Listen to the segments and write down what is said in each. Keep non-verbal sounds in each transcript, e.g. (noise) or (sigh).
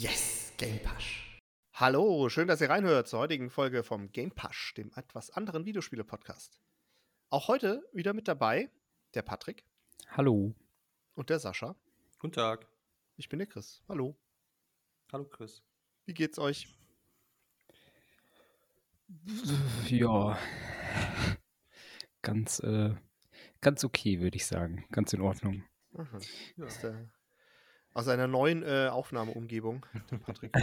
Yes, Game Pasch. Hallo, schön, dass ihr reinhört zur heutigen Folge vom Game Pasch, dem etwas anderen Videospiele-Podcast. Auch heute wieder mit dabei der Patrick. Hallo. Und der Sascha. Guten Tag. Ich bin der Chris. Hallo. Hallo Chris. Wie geht's euch? Ja. Ganz, äh, ganz okay, würde ich sagen. Ganz in Ordnung. Aha. Ja. Ist der aus einer neuen äh, Aufnahmeumgebung. (laughs) Patrick.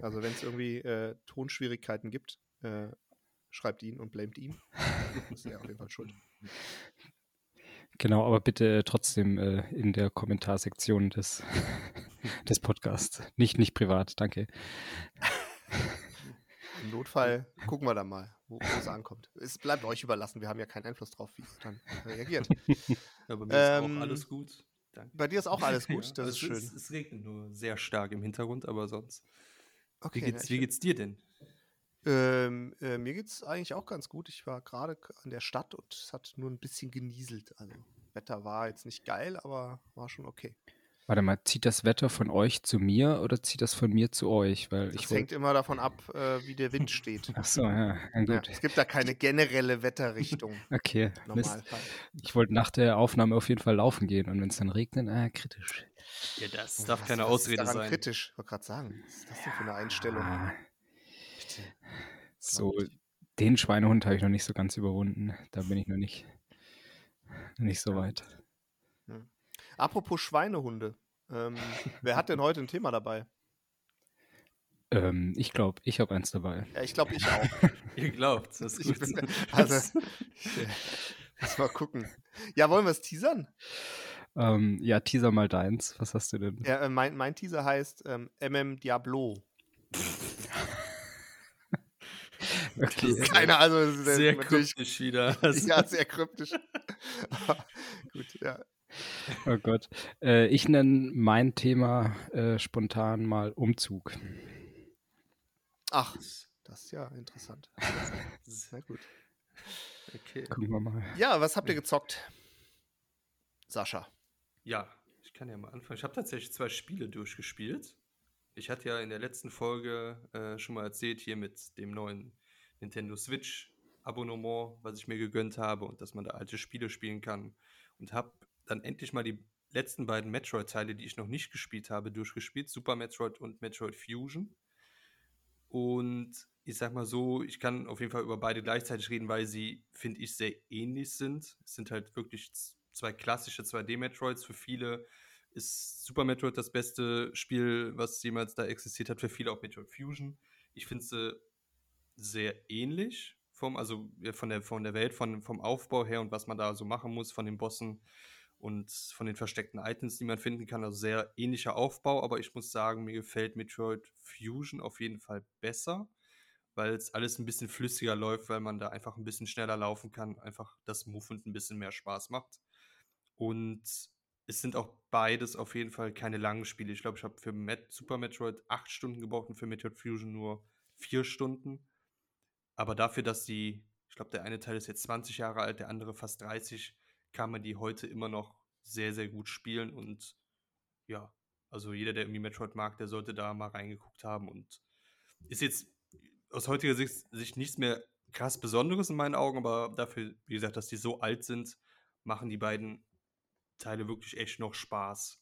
Also wenn es irgendwie äh, Tonschwierigkeiten gibt, äh, schreibt ihn und blamet ihn. (laughs) ist er auf jeden Fall schuld. Genau, aber bitte trotzdem äh, in der Kommentarsektion des, (laughs) des Podcasts. Nicht, nicht privat, danke. Im Notfall gucken wir dann mal, wo, wo es ankommt. Es bleibt euch überlassen, wir haben ja keinen Einfluss drauf, wie es dann reagiert. Ja, bei mir ähm, ist auch alles gut. Danke. Bei dir ist auch alles (laughs) gut, ja, das ist schön. Es, es, regnet nur sehr stark im Hintergrund, aber sonst. Okay, wie, geht's, wie geht's dir denn? Ähm, äh, mir geht's eigentlich auch ganz gut. Ich war gerade an der Stadt und es hat nur ein bisschen genieselt. Also Wetter war jetzt nicht geil, aber war schon okay. Warte mal, zieht das Wetter von euch zu mir oder zieht das von mir zu euch? Weil das hängt immer davon ab, äh, wie der Wind steht. Ach so, ja, gut. Ja, es gibt da keine generelle Wetterrichtung. (laughs) okay. Normalfall. Ich wollte nach der Aufnahme auf jeden Fall laufen gehen und wenn es dann regnet, ah, kritisch. Ja, das oh, darf was, keine was Ausrede ist sein. kritisch, ich wollte gerade sagen. Was ist das denn für eine Einstellung? Ah. So, den Schweinehund habe ich noch nicht so ganz überwunden. Da bin ich noch nicht, noch nicht so weit. Apropos Schweinehunde. Ähm, (laughs) wer hat denn heute ein Thema dabei? Ähm, ich glaube, ich habe eins dabei. Ja, ich glaube, ich auch. (laughs) Ihr glaubt, das ist gut. (laughs) also, lass mal gucken. Ja, wollen wir es teasern? Ähm, ja, teaser mal deins. Was hast du denn? Ja, äh, mein, mein Teaser heißt ähm, MM Diablo. okay. Keine Ahnung. Sehr kryptisch wieder. ja, sehr kryptisch. gut, ja. (laughs) Oh Gott. Äh, ich nenne mein Thema äh, spontan mal Umzug. Ach, das ist ja interessant. Sehr gut. Okay. Gucken wir mal. Ja, was habt ihr gezockt? Sascha. Ja, ich kann ja mal anfangen. Ich habe tatsächlich zwei Spiele durchgespielt. Ich hatte ja in der letzten Folge äh, schon mal erzählt, hier mit dem neuen Nintendo Switch Abonnement, was ich mir gegönnt habe und dass man da alte Spiele spielen kann. Und habe dann endlich mal die letzten beiden Metroid-Teile, die ich noch nicht gespielt habe, durchgespielt. Super Metroid und Metroid Fusion. Und ich sag mal so, ich kann auf jeden Fall über beide gleichzeitig reden, weil sie, finde ich, sehr ähnlich sind. Es sind halt wirklich zwei klassische 2D-Metroids. Für viele ist Super Metroid das beste Spiel, was jemals da existiert hat. Für viele auch Metroid Fusion. Ich finde sie sehr ähnlich, vom, also von der, von der Welt, von, vom Aufbau her und was man da so machen muss, von den Bossen und von den versteckten Items, die man finden kann. Also sehr ähnlicher Aufbau, aber ich muss sagen, mir gefällt Metroid Fusion auf jeden Fall besser, weil es alles ein bisschen flüssiger läuft, weil man da einfach ein bisschen schneller laufen kann, einfach das Movement ein bisschen mehr Spaß macht. Und es sind auch beides auf jeden Fall keine langen Spiele. Ich glaube, ich habe für Met Super Metroid acht Stunden gebraucht und für Metroid Fusion nur vier Stunden. Aber dafür, dass die, ich glaube, der eine Teil ist jetzt 20 Jahre alt, der andere fast 30, kann man die heute immer noch sehr, sehr gut spielen und ja, also jeder, der irgendwie Metroid mag, der sollte da mal reingeguckt haben und ist jetzt aus heutiger Sicht, Sicht nichts mehr krass Besonderes in meinen Augen, aber dafür, wie gesagt, dass die so alt sind, machen die beiden Teile wirklich echt noch Spaß.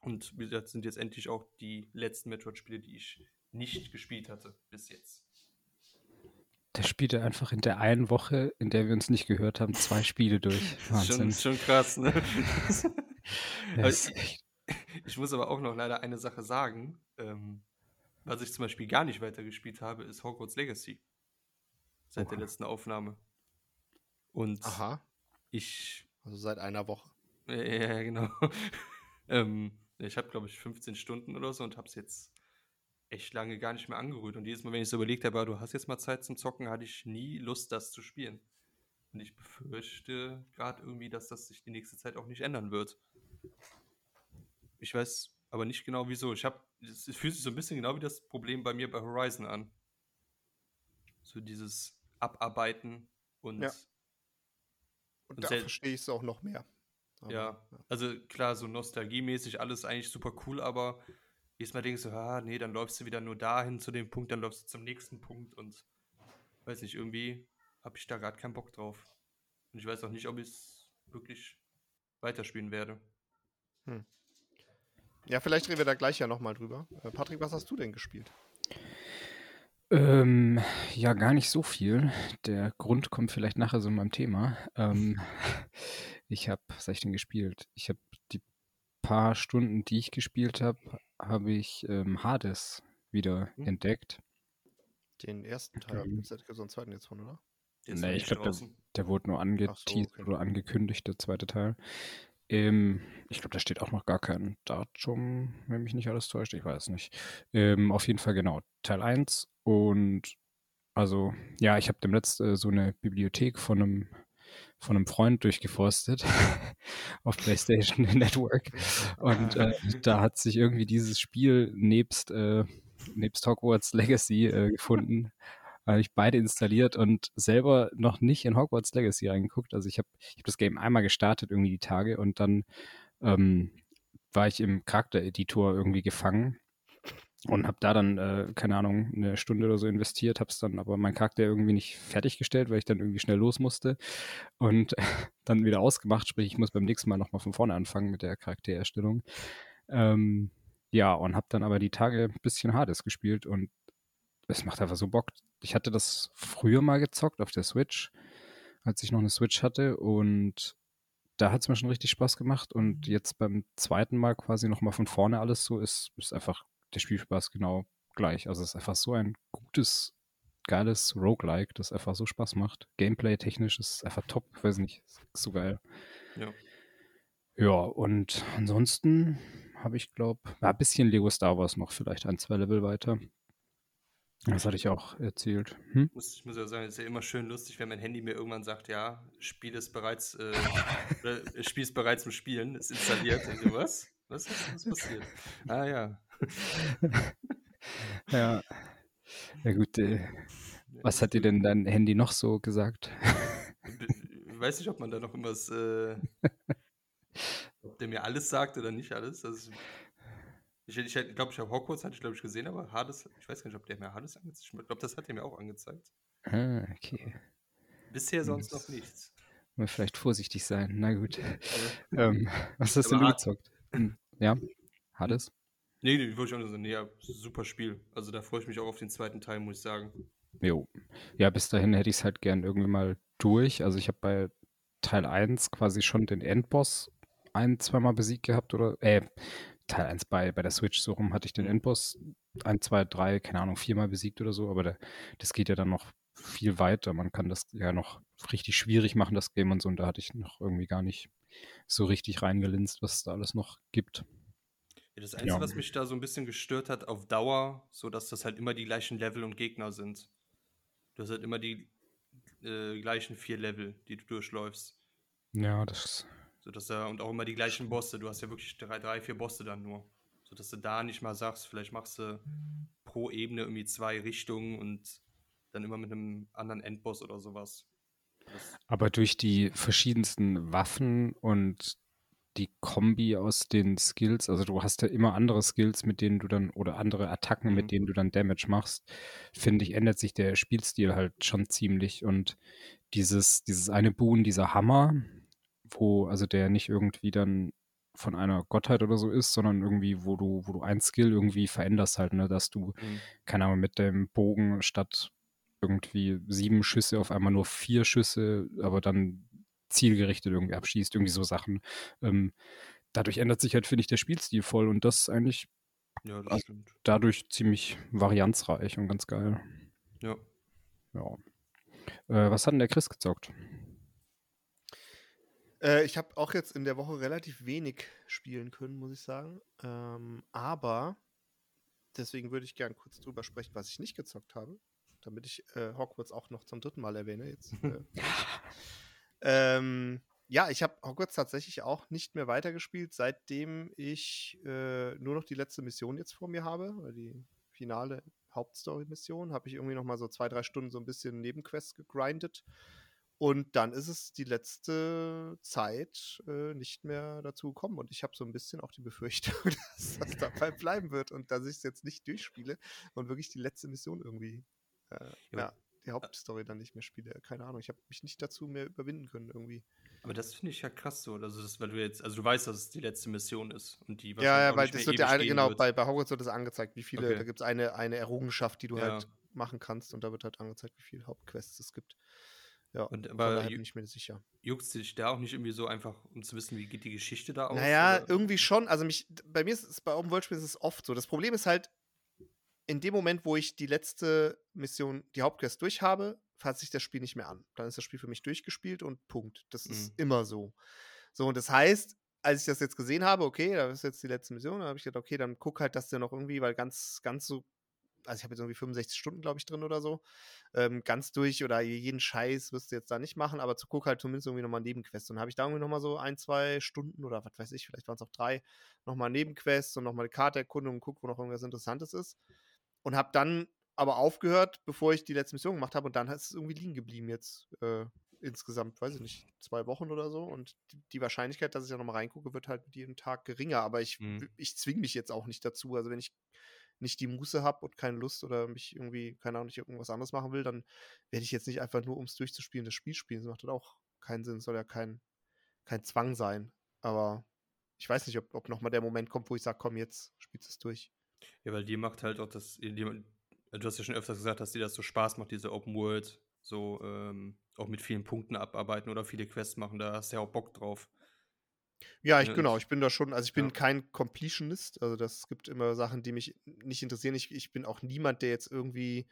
Und wie gesagt, sind jetzt endlich auch die letzten Metroid-Spiele, die ich nicht gespielt hatte bis jetzt. Der spielte einfach in der einen Woche, in der wir uns nicht gehört haben, zwei Spiele durch. (laughs) Wahnsinn. schon, schon krass, ne? (laughs) ich, ich, muss aber auch noch leider eine Sache sagen. Ähm, was ich zum Beispiel gar nicht weitergespielt habe, ist Hogwarts Legacy. Seit Oha. der letzten Aufnahme. Und Aha. ich. Also seit einer Woche. Ja, genau. (laughs) ähm, ich habe, glaube ich, 15 Stunden oder so und habe es jetzt echt lange gar nicht mehr angerührt. Und jedes Mal, wenn ich so überlegt habe, ah, du hast jetzt mal Zeit zum Zocken, hatte ich nie Lust, das zu spielen. Und ich befürchte gerade irgendwie, dass das sich die nächste Zeit auch nicht ändern wird. Ich weiß aber nicht genau wieso. Ich habe, es fühlt sich so ein bisschen genau wie das Problem bei mir bei Horizon an. So dieses Abarbeiten und. Ja. Und, und da verstehe ich es auch noch mehr. Aber, ja, also klar, so nostalgiemäßig alles eigentlich super cool, aber jedes Mal denkst du, ah, nee, dann läufst du wieder nur dahin zu dem Punkt, dann läufst du zum nächsten Punkt und weiß nicht, irgendwie habe ich da gerade keinen Bock drauf. Und ich weiß auch nicht, ob ich es wirklich weiterspielen werde. Hm. Ja, vielleicht reden wir da gleich ja nochmal drüber. Äh, Patrick, was hast du denn gespielt? Ähm, ja, gar nicht so viel. Der Grund kommt vielleicht nachher so in meinem Thema. Ähm, (laughs) ich habe, was habe ich denn gespielt? Ich habe die paar Stunden, die ich gespielt habe, habe ich ähm, Hades wieder hm. entdeckt. Den ersten Teil, ähm, es so einen zweiten jetzt von, oder? Nee, ich glaube, der, der, wurde nur angeteasert so, okay. oder angekündigt, der zweite Teil. Ähm, ich glaube, da steht auch noch gar kein Datum, wenn mich nicht alles täuscht, ich weiß nicht. Ähm, auf jeden Fall genau, Teil 1 und also, ja, ich habe dem letzten äh, so eine Bibliothek von einem von einem Freund durchgeforstet (laughs) auf PlayStation (laughs) Network. Und äh, da hat sich irgendwie dieses Spiel nebst, äh, nebst Hogwarts Legacy äh, (laughs) gefunden. Habe ich beide installiert und selber noch nicht in Hogwarts Legacy reingeguckt. Also ich habe ich hab das Game einmal gestartet, irgendwie die Tage, und dann ähm, war ich im Charaktereditor irgendwie gefangen und habe da dann, äh, keine Ahnung, eine Stunde oder so investiert, habe es dann aber mein Charakter irgendwie nicht fertiggestellt, weil ich dann irgendwie schnell los musste und (laughs) dann wieder ausgemacht, sprich, ich muss beim nächsten Mal nochmal von vorne anfangen mit der Charaktererstellung. Ähm, ja, und habe dann aber die Tage ein bisschen Hades gespielt und es macht einfach so Bock. Ich hatte das früher mal gezockt auf der Switch, als ich noch eine Switch hatte und da hat es mir schon richtig Spaß gemacht und jetzt beim zweiten Mal quasi nochmal von vorne alles so ist, ist einfach der Spielspaß genau gleich. Also es ist einfach so ein gutes, geiles Roguelike, das einfach so Spaß macht. Gameplay-technisch ist einfach top, ich weiß nicht, ist so geil. Ja. Ja, und ansonsten habe ich, glaube ein bisschen Lego Star Wars noch, vielleicht ein, zwei Level weiter. Das hatte ich auch erzählt. Hm? Ich muss ja sagen, es ist ja immer schön lustig, wenn mein Handy mir irgendwann sagt, ja, Spiel ist bereits, äh, (laughs) Spiel ist bereits im Spielen, ist installiert. Und so, was? Was ist, was passiert? Ah ja, (laughs) ja. Ja gut, äh, was hat dir denn dein Handy noch so gesagt? Ich weiß nicht, ob man da noch irgendwas, äh, ob der mir alles sagt oder nicht alles. Also, ich ich glaube, ich habe Hogwarts, hatte ich glaube ich gesehen, aber Hades, ich weiß gar nicht, ob der mir Hades angezeigt hat. Ich glaube, das hat er mir auch angezeigt. Ah, okay. Bisher sonst noch nichts. Mal vielleicht vorsichtig sein, na gut. ähm, was hast aber du gezockt? Hm, ja, Hades? Nee, nee, würde ich auch nicht sagen. Nee, ja, super Spiel. Also da freue ich mich auch auf den zweiten Teil, muss ich sagen. Jo. Ja, bis dahin hätte ich es halt gern irgendwie mal durch. Also ich habe bei Teil 1 quasi schon den Endboss ein, zweimal besiegt gehabt oder, äh, Teil 1 bei, bei der Switch, so rum hatte ich den mhm. Endboss ein, zwei, drei, keine Ahnung, viermal besiegt oder so, aber der, das geht ja dann noch viel weiter. Man kann das ja noch richtig schwierig machen, das Game und so, und da hatte ich noch irgendwie gar nicht so richtig reingelinst, was es da alles noch gibt. Ja, das Einzige, ja. was mich da so ein bisschen gestört hat, auf Dauer, so dass das halt immer die gleichen Level und Gegner sind. Du hast halt immer die äh, gleichen vier Level, die du durchläufst. Ja, das. So dass da, und auch immer die gleichen Bosse. Du hast ja wirklich drei, drei, vier Bosse dann nur. So dass du da nicht mal sagst, vielleicht machst du pro Ebene irgendwie zwei Richtungen und dann immer mit einem anderen Endboss oder sowas. Das Aber durch die verschiedensten Waffen und die Kombi aus den Skills, also du hast ja immer andere Skills, mit denen du dann, oder andere Attacken, mhm. mit denen du dann Damage machst, finde ich, ändert sich der Spielstil halt schon ziemlich. Und dieses, dieses eine Boon, dieser Hammer, wo, also der nicht irgendwie dann von einer Gottheit oder so ist, sondern irgendwie, wo du, wo du ein Skill irgendwie veränderst halt, ne, dass du, mhm. keine Ahnung, mit dem Bogen statt irgendwie sieben Schüsse auf einmal nur vier Schüsse, aber dann zielgerichtet irgendwie abschießt, irgendwie so Sachen. Ähm, dadurch ändert sich halt, finde ich, der Spielstil voll und das ist eigentlich ja, das also dadurch ziemlich varianzreich und ganz geil. Ja. Ja. Äh, was hat denn der Chris gezockt? Äh, ich habe auch jetzt in der Woche relativ wenig spielen können, muss ich sagen. Ähm, aber deswegen würde ich gerne kurz drüber sprechen, was ich nicht gezockt habe, damit ich äh, Hogwarts auch noch zum dritten Mal erwähne. Jetzt, (laughs) äh, Ähm, ja, ich habe Hogwarts tatsächlich auch nicht mehr weitergespielt, seitdem ich äh, nur noch die letzte Mission jetzt vor mir habe, die finale Hauptstory-Mission. Habe ich irgendwie noch mal so zwei, drei Stunden so ein bisschen Nebenquests gegrindet. Und dann ist es die letzte Zeit äh, nicht mehr dazu gekommen. Und ich habe so ein bisschen auch die Befürchtung, (laughs) dass das dabei (laughs) bleiben wird und dass ich es jetzt nicht durchspiele und wirklich die letzte Mission irgendwie, äh, ja, ja, die Hauptstory dann nicht mehr spiele. Keine Ahnung, ich habe mich nicht dazu mehr überwinden können irgendwie. Aber das finde ich ja krass so, also das, weil du jetzt, also du weißt, dass es die letzte Mission ist und die Ja, ja, weil das wird ja eine, genau, wird. bei, bei Hogwarts wird das angezeigt, wie viele, okay. da gibt es eine, eine Errungenschaft, die du ja. halt machen kannst und da wird halt angezeigt, wie viele Hauptquests es gibt. Ja, und aber bin ich mir sicher. Juckst dich da auch nicht irgendwie so einfach, um zu wissen, wie geht die Geschichte da aus? Naja, oder? irgendwie schon. Also mich, bei mir ist es bei Open World Spielen ist es oft so. Das Problem ist halt, in dem Moment, wo ich die letzte Mission, die Hauptquest durchhabe, fasst sich das Spiel nicht mehr an. Dann ist das Spiel für mich durchgespielt und Punkt. Das ist mhm. immer so. So, und das heißt, als ich das jetzt gesehen habe, okay, da ist jetzt die letzte Mission, dann habe ich gedacht, okay, dann guck halt, dass der noch irgendwie, weil ganz, ganz so also ich habe jetzt irgendwie 65 Stunden, glaube ich, drin oder so. Ähm, ganz durch oder jeden Scheiß wirst du jetzt da nicht machen, aber zu guck halt zumindest irgendwie nochmal Nebenquests. Und habe ich da irgendwie nochmal so ein, zwei Stunden oder was weiß ich, vielleicht waren es auch drei, nochmal Nebenquests und nochmal eine Karte erkunden und guck, wo noch irgendwas Interessantes ist. Und habe dann aber aufgehört, bevor ich die letzte Mission gemacht habe und dann ist es irgendwie liegen geblieben jetzt äh, insgesamt, weiß ich nicht, zwei Wochen oder so. Und die, Wahrscheinlichkeit, dass ich da nochmal reingucke, wird halt mit jedem Tag geringer. Aber ich, mhm. ich zwinge mich jetzt auch nicht dazu. Also wenn ich nicht die Muße habe und keine Lust oder mich irgendwie, keine Ahnung, nicht irgendwas anderes machen will, dann werde ich jetzt nicht einfach nur, um es durchzuspielen, das Spiel spielen. Das macht dann auch keinen Sinn. Es soll ja kein, kein Zwang sein. Aber ich weiß nicht, ob, ob nochmal der Moment kommt, wo ich sage, komm, jetzt spielst es durch. Ja, weil dir macht halt auch das, du hast ja schon öfters gesagt, dass dir das so Spaß macht, diese Open World, so ähm, auch mit vielen Punkten abarbeiten oder viele Quests machen, da hast du ja auch Bock drauf. Ja, ich, genau, ich bin da schon, also ich bin ja. kein Completionist, also das gibt immer Sachen, die mich nicht interessieren. Ich, ich bin auch niemand, der jetzt irgendwie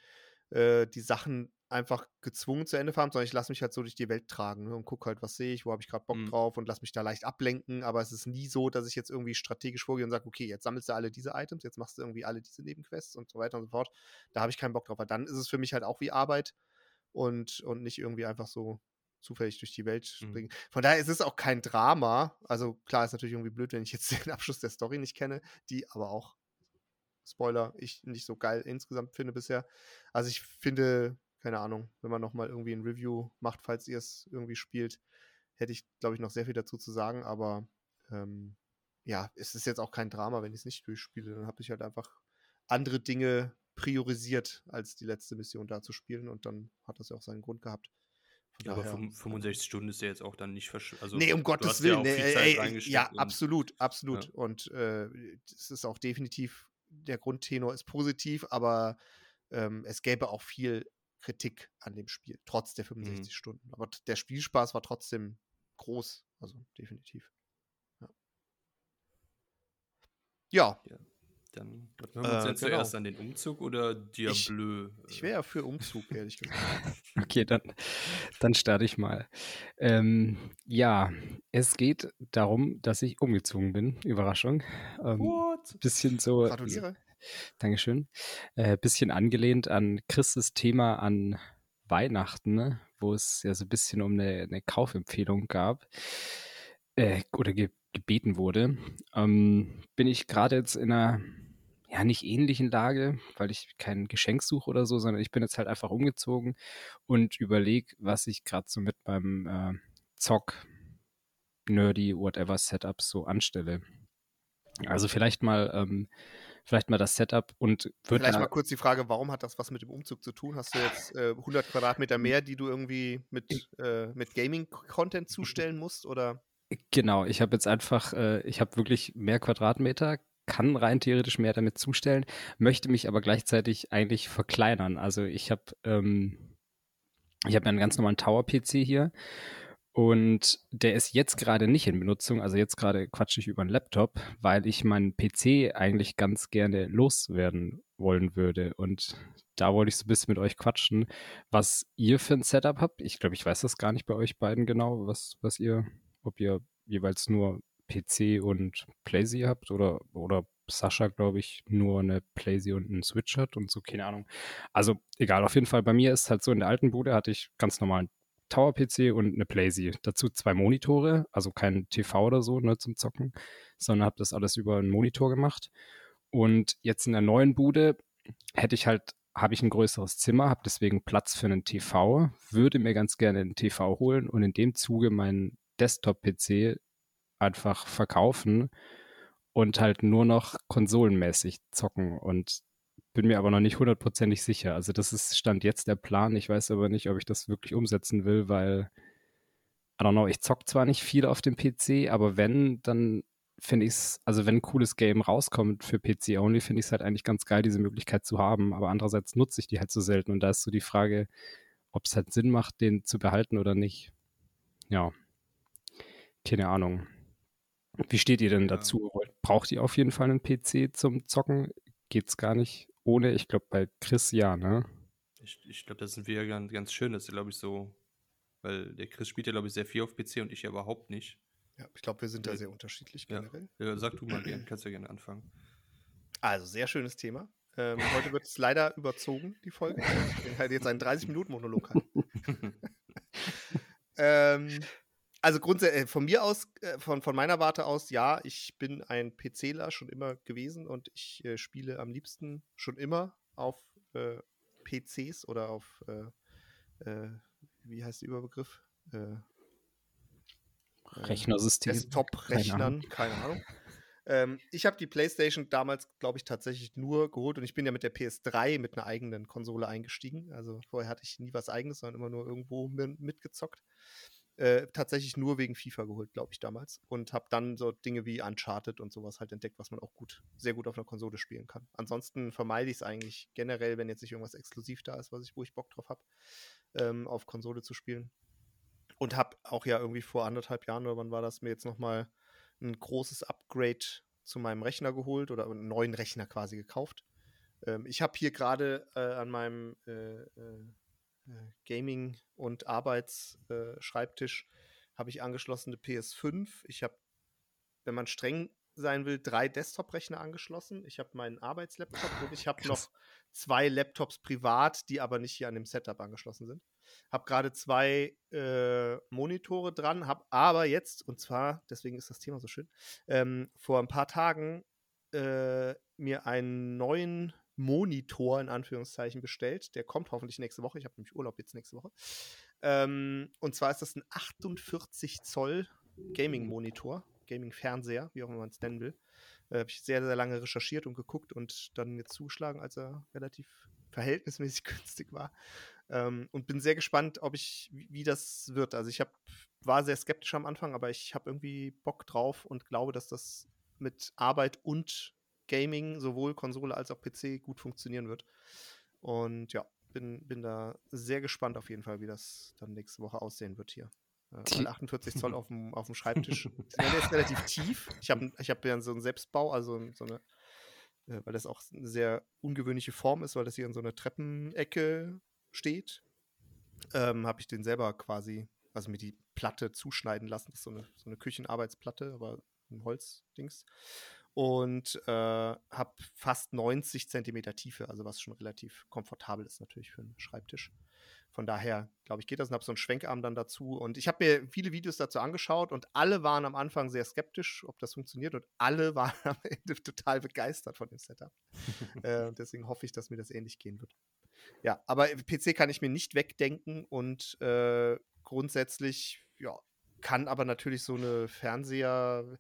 äh, die Sachen einfach gezwungen zu Ende fahren, sondern ich lasse mich halt so durch die Welt tragen ne, und gucke halt, was sehe ich, wo habe ich gerade Bock mhm. drauf und lasse mich da leicht ablenken, aber es ist nie so, dass ich jetzt irgendwie strategisch vorgehe und sage, okay, jetzt sammelst du alle diese Items, jetzt machst du irgendwie alle diese Nebenquests und so weiter und so fort. Da habe ich keinen Bock drauf, weil dann ist es für mich halt auch wie Arbeit und, und nicht irgendwie einfach so zufällig durch die Welt mhm. springen. Mhm. Von daher ist es auch kein Drama. Also klar ist natürlich irgendwie blöd, wenn ich jetzt (laughs) den Abschluss der Story nicht kenne, die aber auch, Spoiler, ich nicht so geil insgesamt finde bisher. Also ich finde, keine Ahnung, wenn man nochmal irgendwie ein Review macht, falls ihr es irgendwie spielt, hätte ich, glaube ich, noch sehr viel dazu zu sagen, aber ähm, ja, es ist jetzt auch kein Drama, wenn ich es nicht durchspiele. Dann habe ich halt einfach andere Dinge priorisiert, als die letzte Mission da zu spielen und dann hat das ja auch seinen Grund gehabt. Ja, aber 65 Stunden ist ja jetzt auch dann nicht verschwunden. Also, nee, um Gottes Willen. Ja, nee, ey, ja absolut, absolut. Ja. Und äh, es ist auch definitiv, der Grundtenor ist positiv, aber ähm, es gäbe auch viel Kritik an dem Spiel, trotz der 65 mhm. Stunden. Aber der Spielspaß war trotzdem groß, also definitiv. Ja. ja. ja. Dann hören wir uns äh, jetzt genau. zuerst an den Umzug oder Diablö? Ich, ich wäre ja für Umzug, ehrlich gesagt. (laughs) okay, dann, dann starte ich mal. Ähm, ja, es geht darum, dass ich umgezogen bin. Überraschung. Ähm, What? Bisschen so. Gratuliere. Dankeschön. Äh, bisschen angelehnt an Christes Thema an Weihnachten, ne? wo es ja so ein bisschen um eine, eine Kaufempfehlung gab. Äh, oder ge gebeten wurde, ähm, bin ich gerade jetzt in einer ja, nicht ähnlichen Lage, weil ich kein Geschenk suche oder so, sondern ich bin jetzt halt einfach umgezogen und überlege, was ich gerade so mit meinem äh, Zock, Nerdy, whatever Setup so anstelle. Also vielleicht mal, ähm, vielleicht mal das Setup und wird Vielleicht mal kurz die Frage, warum hat das was mit dem Umzug zu tun? Hast du jetzt äh, 100 Quadratmeter mehr, die du irgendwie mit, äh, mit Gaming-Content zustellen musst, oder? Genau, ich habe jetzt einfach, äh, ich habe wirklich mehr Quadratmeter, kann rein theoretisch mehr damit zustellen, möchte mich aber gleichzeitig eigentlich verkleinern. Also ich habe ähm, ich habe einen ganz normalen Tower-PC hier und der ist jetzt gerade nicht in Benutzung. Also jetzt gerade quatsche ich über einen Laptop, weil ich meinen PC eigentlich ganz gerne loswerden wollen würde. Und da wollte ich so ein bisschen mit euch quatschen, was ihr für ein Setup habt. Ich glaube, ich weiß das gar nicht bei euch beiden genau, was, was ihr, ob ihr jeweils nur PC und PlayZ habt oder, oder Sascha, glaube ich, nur eine PlayZ und einen Switch hat und so, keine Ahnung. Also egal, auf jeden Fall, bei mir ist halt so, in der alten Bude hatte ich ganz normalen Tower-PC und eine PlayZ. Dazu zwei Monitore, also kein TV oder so ne, zum Zocken, sondern habe das alles über einen Monitor gemacht. Und jetzt in der neuen Bude hätte ich halt habe ich ein größeres Zimmer, habe deswegen Platz für einen TV, würde mir ganz gerne einen TV holen und in dem Zuge meinen Desktop-PC einfach verkaufen und halt nur noch konsolenmäßig zocken und bin mir aber noch nicht hundertprozentig sicher. Also das ist Stand jetzt der Plan. Ich weiß aber nicht, ob ich das wirklich umsetzen will, weil, I don't know, ich zock zwar nicht viel auf dem PC, aber wenn, dann finde ich es, also wenn ein cooles Game rauskommt für PC only, finde ich es halt eigentlich ganz geil, diese Möglichkeit zu haben. Aber andererseits nutze ich die halt so selten. Und da ist so die Frage, ob es halt Sinn macht, den zu behalten oder nicht. Ja. Keine Ahnung. Wie steht ihr denn dazu? Braucht ihr auf jeden Fall einen PC zum Zocken? Geht's gar nicht ohne? Ich glaube, bei Chris ja, ne? Ich, ich glaube, das sind wir ganz, ganz schön, dass glaube ich, so, weil der Chris spielt ja, glaube ich, sehr viel auf PC und ich ja überhaupt nicht. Ja, ich glaube, wir sind da sehr unterschiedlich generell. Ja. ja sag du mal gerne, kannst ja gerne anfangen. Also, sehr schönes Thema. Ähm, heute wird es leider überzogen, die Folge. Ich bin halt jetzt einen 30-Minuten-Monolog (laughs) ähm, also grundsätzlich äh, von mir aus, äh, von, von meiner Warte aus, ja, ich bin ein PCler schon immer gewesen und ich äh, spiele am liebsten schon immer auf äh, PCs oder auf, äh, äh, wie heißt der Überbegriff? Rechnersystem. Desktop-Rechnern, keine Ahnung. (laughs) Ähm, ich habe die PlayStation damals, glaube ich, tatsächlich nur geholt und ich bin ja mit der PS3 mit einer eigenen Konsole eingestiegen. Also vorher hatte ich nie was eigenes, sondern immer nur irgendwo mitgezockt äh, tatsächlich nur wegen FIFA geholt, glaube ich, damals. Und habe dann so Dinge wie Uncharted und sowas halt entdeckt, was man auch gut, sehr gut auf einer Konsole spielen kann. Ansonsten vermeide ich es eigentlich generell, wenn jetzt nicht irgendwas exklusiv da ist, was ich, wo ich Bock drauf habe, ähm, auf Konsole zu spielen. Und habe auch ja irgendwie vor anderthalb Jahren oder wann war das, mir jetzt nochmal ein großes Upgrade zu meinem Rechner geholt oder einen neuen Rechner quasi gekauft. Ähm, ich habe hier gerade äh, an meinem äh, äh, Gaming- und Arbeitsschreibtisch äh, habe ich angeschlossene PS5. Ich habe, wenn man streng sein will, drei Desktop-Rechner angeschlossen. Ich habe meinen Arbeitslaptop und ich habe (laughs) noch zwei Laptops privat, die aber nicht hier an dem Setup angeschlossen sind. Habe gerade zwei äh, Monitore dran, habe aber jetzt, und zwar, deswegen ist das Thema so schön, ähm, vor ein paar Tagen äh, mir einen neuen Monitor in Anführungszeichen bestellt. Der kommt hoffentlich nächste Woche. Ich habe nämlich Urlaub jetzt nächste Woche. Ähm, und zwar ist das ein 48 Zoll Gaming-Monitor, Gaming-Fernseher, wie auch immer man es nennen will. Äh, habe ich sehr, sehr lange recherchiert und geguckt und dann jetzt zugeschlagen, als er relativ verhältnismäßig (laughs) günstig war. Ähm, und bin sehr gespannt, ob ich, wie, wie das wird. Also ich hab, war sehr skeptisch am Anfang, aber ich habe irgendwie Bock drauf und glaube, dass das mit Arbeit und Gaming, sowohl Konsole als auch PC, gut funktionieren wird. Und ja, bin, bin da sehr gespannt auf jeden Fall, wie das dann nächste Woche aussehen wird hier. Äh, 48 Zoll auf dem, auf dem Schreibtisch. (laughs) Der ist relativ tief. Ich habe ich hab ja so einen Selbstbau, also so eine, äh, weil das auch eine sehr ungewöhnliche Form ist, weil das hier in so einer Treppenecke steht. Ähm, habe ich den selber quasi, also mir die Platte zuschneiden lassen. Das ist so eine, so eine Küchenarbeitsplatte, aber ein Holzdings und äh, habe fast 90 Zentimeter Tiefe, also was schon relativ komfortabel ist natürlich für einen Schreibtisch. Von daher, glaube ich, geht das und habe so einen Schwenkarm dann dazu. Und ich habe mir viele Videos dazu angeschaut und alle waren am Anfang sehr skeptisch, ob das funktioniert. Und alle (laughs) waren am Ende total begeistert von dem Setup. (laughs) äh, deswegen hoffe ich, dass mir das ähnlich gehen wird. Ja, aber PC kann ich mir nicht wegdenken und äh, grundsätzlich, ja, kann aber natürlich so eine Fernseher.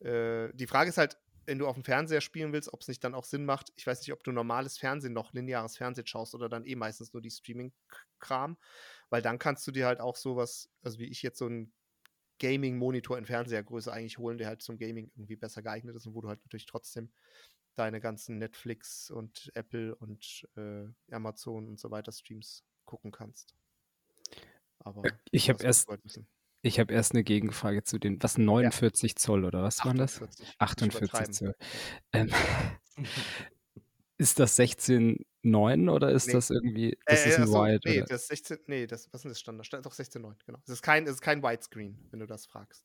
Äh, die Frage ist halt, wenn du auf dem Fernseher spielen willst, ob es nicht dann auch Sinn macht. Ich weiß nicht, ob du normales Fernsehen noch, lineares Fernsehen schaust oder dann eh meistens nur die Streaming-Kram, weil dann kannst du dir halt auch sowas, also wie ich jetzt so einen Gaming-Monitor in Fernsehergröße eigentlich holen, der halt zum Gaming irgendwie besser geeignet ist und wo du halt natürlich trotzdem deine ganzen Netflix und Apple und äh, Amazon und so weiter Streams gucken kannst. Aber ich habe erst, ich habe erst eine Gegenfrage zu den, was 49 ja. Zoll oder was 48, waren das? 48 Zoll. Ähm, (laughs) (laughs) ist das 16,9 oder ist nee. das irgendwie, das äh, ist ein achso, Wide? Nee, oder? das 16, nee, das, was ist das Standard? Doch 16,9, genau. Es ist kein, es ist kein Widescreen, wenn du das fragst.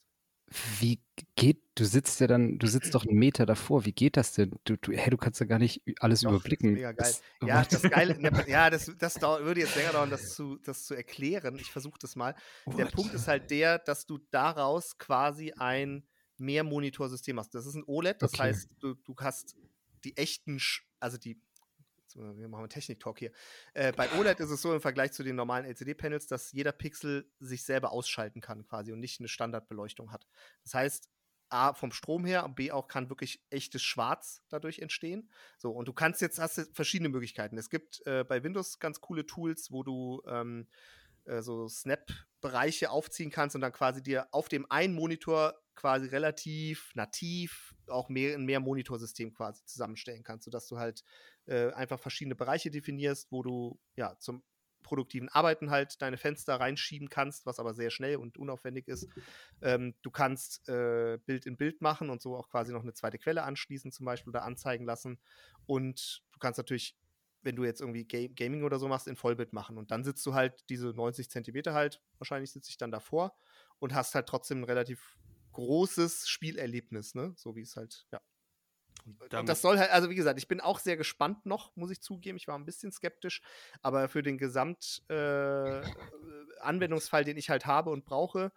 Wie geht, du sitzt ja dann, du sitzt doch einen Meter davor, wie geht das denn? Du, du, hey, du kannst ja gar nicht alles doch, überblicken. Das, ja, das Geile, ne, (laughs) ja, das, das dauert, würde jetzt länger dauern, das zu, das zu erklären. Ich versuche das mal. What? Der Punkt ist halt der, dass du daraus quasi ein Mehrmonitorsystem hast. Das ist ein OLED, das okay. heißt, du, du hast die echten, also die wir machen einen Technik-Talk hier. Äh, bei OLED ist es so im Vergleich zu den normalen LCD-Panels, dass jeder Pixel sich selber ausschalten kann quasi und nicht eine Standardbeleuchtung hat. Das heißt, A, vom Strom her, und B, auch kann wirklich echtes Schwarz dadurch entstehen. So, und du kannst jetzt, hast verschiedene Möglichkeiten. Es gibt äh, bei Windows ganz coole Tools, wo du ähm, äh, so Snap-Bereiche aufziehen kannst und dann quasi dir auf dem einen Monitor quasi relativ nativ auch mehr in mehr Monitorsystem quasi zusammenstellen kannst, sodass du halt äh, einfach verschiedene Bereiche definierst, wo du ja zum produktiven Arbeiten halt deine Fenster reinschieben kannst, was aber sehr schnell und unaufwendig ist. Ähm, du kannst äh, Bild in Bild machen und so auch quasi noch eine zweite Quelle anschließen, zum Beispiel oder anzeigen lassen. Und du kannst natürlich, wenn du jetzt irgendwie Ga Gaming oder so machst, in Vollbild machen. Und dann sitzt du halt diese 90 Zentimeter halt, wahrscheinlich sitze ich dann davor und hast halt trotzdem ein relativ großes Spielerlebnis, ne? So wie es halt, ja. Und das soll halt, also wie gesagt, ich bin auch sehr gespannt noch, muss ich zugeben. Ich war ein bisschen skeptisch, aber für den Gesamtanwendungsfall, äh, den ich halt habe und brauche,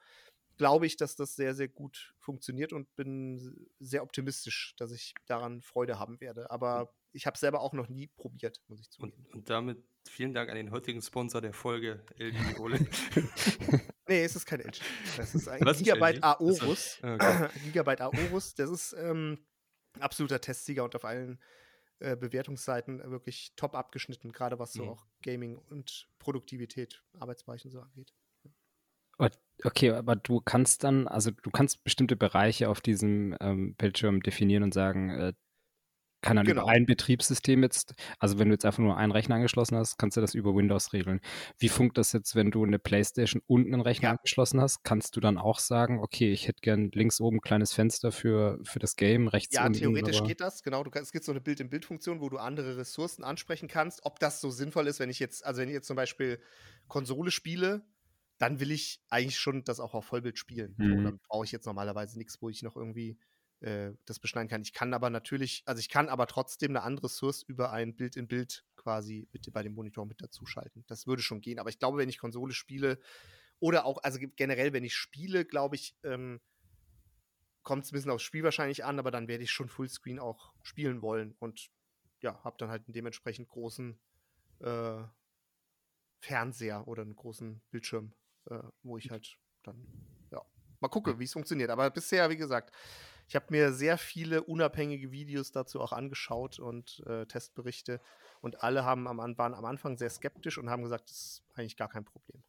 glaube ich, dass das sehr, sehr gut funktioniert und bin sehr optimistisch, dass ich daran Freude haben werde. Aber ich habe es selber auch noch nie probiert, muss ich zugeben. Und, und, damit vielen Dank an den heutigen Sponsor der Folge, LG (laughs) OLED. (laughs) nee, es ist kein LG. Das ist ein Was Gigabyte Aorus. Okay. (clears throat) Gigabyte Aorus. Das ist ähm, absoluter Testsieger und auf allen äh, Bewertungsseiten wirklich top abgeschnitten, gerade was so mhm. auch Gaming und Produktivität, Arbeitsbereichen so angeht. Okay, aber du kannst dann, also du kannst bestimmte Bereiche auf diesem ähm, Bildschirm definieren und sagen, äh, kann dann genau. über ein Betriebssystem jetzt, also wenn du jetzt einfach nur einen Rechner angeschlossen hast, kannst du das über Windows regeln. Wie funkt das jetzt, wenn du eine Playstation und einen Rechner ja. angeschlossen hast? Kannst du dann auch sagen, okay, ich hätte gern links oben ein kleines Fenster für, für das Game, rechts Ja, theoretisch aber... geht das, genau. Du kannst, es gibt so eine Bild-in-Bild-Funktion, wo du andere Ressourcen ansprechen kannst. Ob das so sinnvoll ist, wenn ich jetzt, also wenn ich jetzt zum Beispiel Konsole spiele, dann will ich eigentlich schon das auch auf Vollbild spielen. Mhm. So, dann brauche ich jetzt normalerweise nichts, wo ich noch irgendwie äh, das beschneiden kann. Ich kann aber natürlich, also ich kann aber trotzdem eine andere Source über ein Bild in Bild quasi mit, bei dem Monitor mit dazuschalten. Das würde schon gehen. Aber ich glaube, wenn ich Konsole spiele oder auch, also generell, wenn ich spiele, glaube ich, ähm, kommt es ein bisschen aufs Spiel wahrscheinlich an, aber dann werde ich schon Fullscreen auch spielen wollen und ja, habe dann halt einen dementsprechend großen äh, Fernseher oder einen großen Bildschirm, äh, wo ich halt dann, ja, mal gucke, wie es funktioniert. Aber bisher, wie gesagt, ich habe mir sehr viele unabhängige Videos dazu auch angeschaut und äh, Testberichte und alle haben am, waren am Anfang sehr skeptisch und haben gesagt, das ist eigentlich gar kein Problem.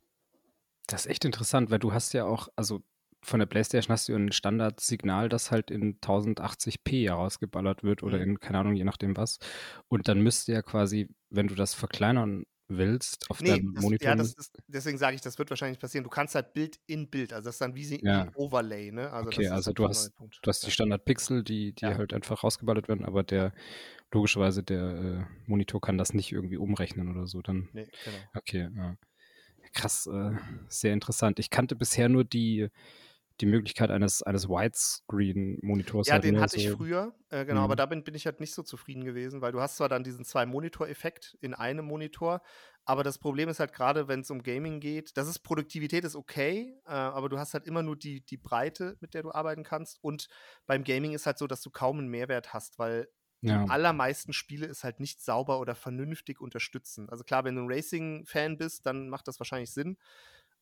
Das ist echt interessant, weil du hast ja auch, also von der PlayStation hast du ein Standardsignal, das halt in 1080p herausgeballert wird oder mhm. in, keine Ahnung, je nachdem was. Und dann müsste ja quasi, wenn du das verkleinern willst auf nee, deinem das, Monitor. Ja, das ist, deswegen sage ich, das wird wahrscheinlich passieren. Du kannst halt Bild in Bild, also das ist dann wie sie ja. ein Overlay, ne? Also okay, also halt du hast, du hast die Standard-Pixel, die, die ja. halt einfach rausgeballert werden, aber der logischerweise der äh, Monitor kann das nicht irgendwie umrechnen oder so. Dann, nee, genau. Okay, ja. Krass, äh, sehr interessant. Ich kannte bisher nur die die Möglichkeit eines, eines Widescreen-Monitors. Ja, halt den hatte so. ich früher, äh, genau, mhm. aber da bin, bin ich halt nicht so zufrieden gewesen, weil du hast zwar dann diesen Zwei-Monitor-Effekt in einem Monitor, aber das Problem ist halt gerade, wenn es um Gaming geht, das ist Produktivität ist okay, äh, aber du hast halt immer nur die, die Breite, mit der du arbeiten kannst. Und beim Gaming ist halt so, dass du kaum einen Mehrwert hast, weil ja. die allermeisten Spiele es halt nicht sauber oder vernünftig unterstützen. Also klar, wenn du ein Racing-Fan bist, dann macht das wahrscheinlich Sinn.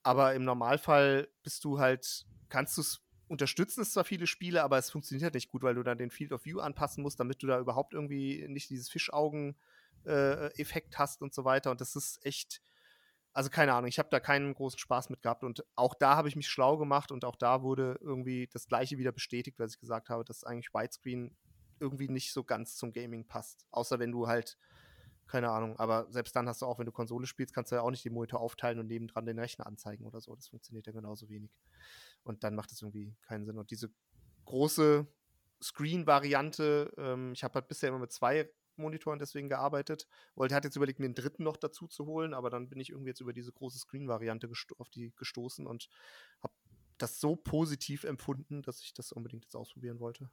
Aber im Normalfall bist du halt kannst du es unterstützen es zwar viele Spiele, aber es funktioniert halt nicht gut, weil du dann den Field of View anpassen musst, damit du da überhaupt irgendwie nicht dieses Fischaugen-Effekt äh, hast und so weiter. Und das ist echt, also keine Ahnung, ich habe da keinen großen Spaß mit gehabt. Und auch da habe ich mich schlau gemacht und auch da wurde irgendwie das Gleiche wieder bestätigt, was ich gesagt habe, dass eigentlich Widescreen irgendwie nicht so ganz zum Gaming passt. Außer wenn du halt keine Ahnung, aber selbst dann hast du auch, wenn du Konsole spielst, kannst du ja auch nicht den Monitor aufteilen und nebendran den Rechner anzeigen oder so. Das funktioniert ja genauso wenig. Und dann macht es irgendwie keinen Sinn. Und diese große Screen-Variante, ähm, ich habe halt bisher immer mit zwei Monitoren deswegen gearbeitet. Wollte hat jetzt überlegt, mir einen dritten noch dazu zu holen, aber dann bin ich irgendwie jetzt über diese große Screen-Variante auf die gestoßen und habe das so positiv empfunden, dass ich das unbedingt jetzt ausprobieren wollte.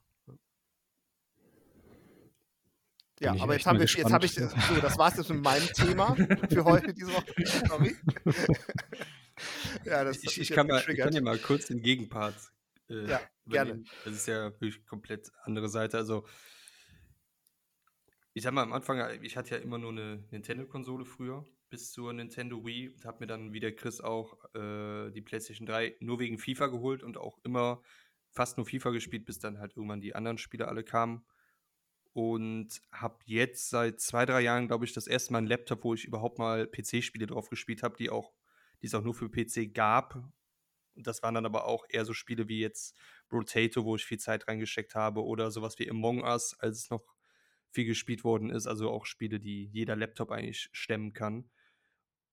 Ja, aber jetzt, haben wir, jetzt habe ich, so, das war's jetzt mit meinem Thema für heute, diese Woche. Sorry. ja, das ich, ich, kann mal, ich kann dir mal kurz den Gegenpart. Äh, ja, gerne. Das ist ja wirklich komplett andere Seite. Also, ich sag mal, am Anfang, ich hatte ja immer nur eine Nintendo-Konsole früher, bis zur Nintendo Wii und habe mir dann wie der Chris auch äh, die PlayStation 3 nur wegen FIFA geholt und auch immer fast nur FIFA gespielt, bis dann halt irgendwann die anderen Spiele alle kamen. Und habe jetzt seit zwei, drei Jahren, glaube ich, das erste Mal einen Laptop, wo ich überhaupt mal PC-Spiele drauf gespielt habe, die auch, die es auch nur für PC gab. Und das waren dann aber auch eher so Spiele wie jetzt Rotato, wo ich viel Zeit reingesteckt habe, oder sowas wie Among Us, als es noch viel gespielt worden ist. Also auch Spiele, die jeder Laptop eigentlich stemmen kann.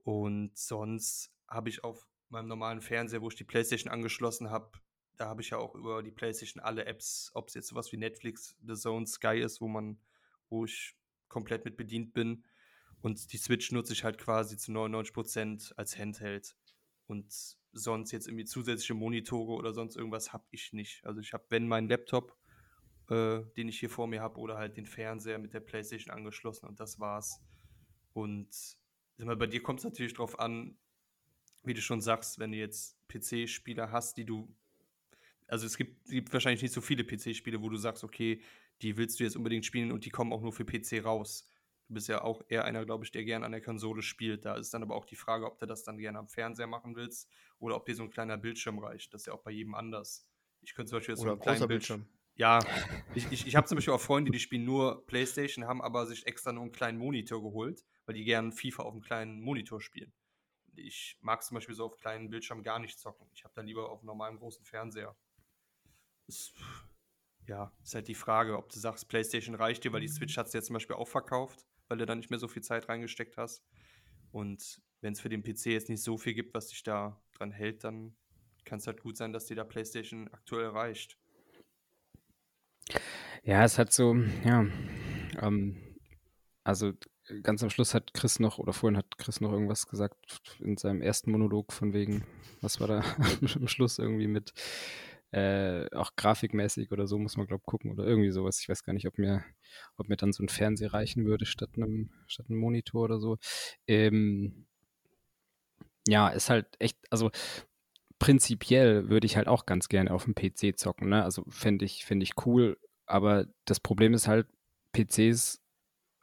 Und sonst habe ich auf meinem normalen Fernseher, wo ich die PlayStation angeschlossen habe, da habe ich ja auch über die PlayStation alle Apps, ob es jetzt sowas wie Netflix, The Zone, Sky ist, wo man, wo ich komplett mit bedient bin. Und die Switch nutze ich halt quasi zu 99% als Handheld. Und sonst jetzt irgendwie zusätzliche Monitore oder sonst irgendwas habe ich nicht. Also ich habe, wenn mein Laptop, äh, den ich hier vor mir habe, oder halt den Fernseher mit der PlayStation angeschlossen und das war's. Und mal, bei dir kommt es natürlich drauf an, wie du schon sagst, wenn du jetzt PC-Spieler hast, die du also es gibt, gibt wahrscheinlich nicht so viele PC-Spiele, wo du sagst, okay, die willst du jetzt unbedingt spielen und die kommen auch nur für PC raus. Du bist ja auch eher einer, glaube ich, der gerne an der Konsole spielt. Da ist dann aber auch die Frage, ob du das dann gerne am Fernseher machen willst oder ob dir so ein kleiner Bildschirm reicht. Das ist ja auch bei jedem anders. Ich könnte zum Beispiel jetzt oder so einen kleinen Bildschirm. Bildschirm. Ja, ich, ich, ich habe zum Beispiel auch Freunde, die spielen nur Playstation, haben aber sich extra nur einen kleinen Monitor geholt, weil die gerne FIFA auf einem kleinen Monitor spielen. Ich mag zum Beispiel so auf kleinen Bildschirm gar nicht zocken. Ich habe dann lieber auf einem normalen großen Fernseher ist, ja, ist halt die Frage, ob du sagst, PlayStation reicht dir, weil die Switch hat es ja zum Beispiel auch verkauft, weil du da nicht mehr so viel Zeit reingesteckt hast. Und wenn es für den PC jetzt nicht so viel gibt, was dich da dran hält, dann kann es halt gut sein, dass dir da PlayStation aktuell reicht. Ja, es hat so, ja, ähm, also ganz am Schluss hat Chris noch, oder vorhin hat Chris noch irgendwas gesagt in seinem ersten Monolog von wegen, was war da (laughs) am Schluss irgendwie mit, äh, auch grafikmäßig oder so muss man, glaube ich, gucken oder irgendwie sowas. Ich weiß gar nicht, ob mir, ob mir dann so ein Fernseher reichen würde statt einem, statt einem Monitor oder so. Ähm, ja, ist halt echt, also prinzipiell würde ich halt auch ganz gerne auf dem PC zocken, ne? Also fände ich, fänd ich cool, aber das Problem ist halt, PCs,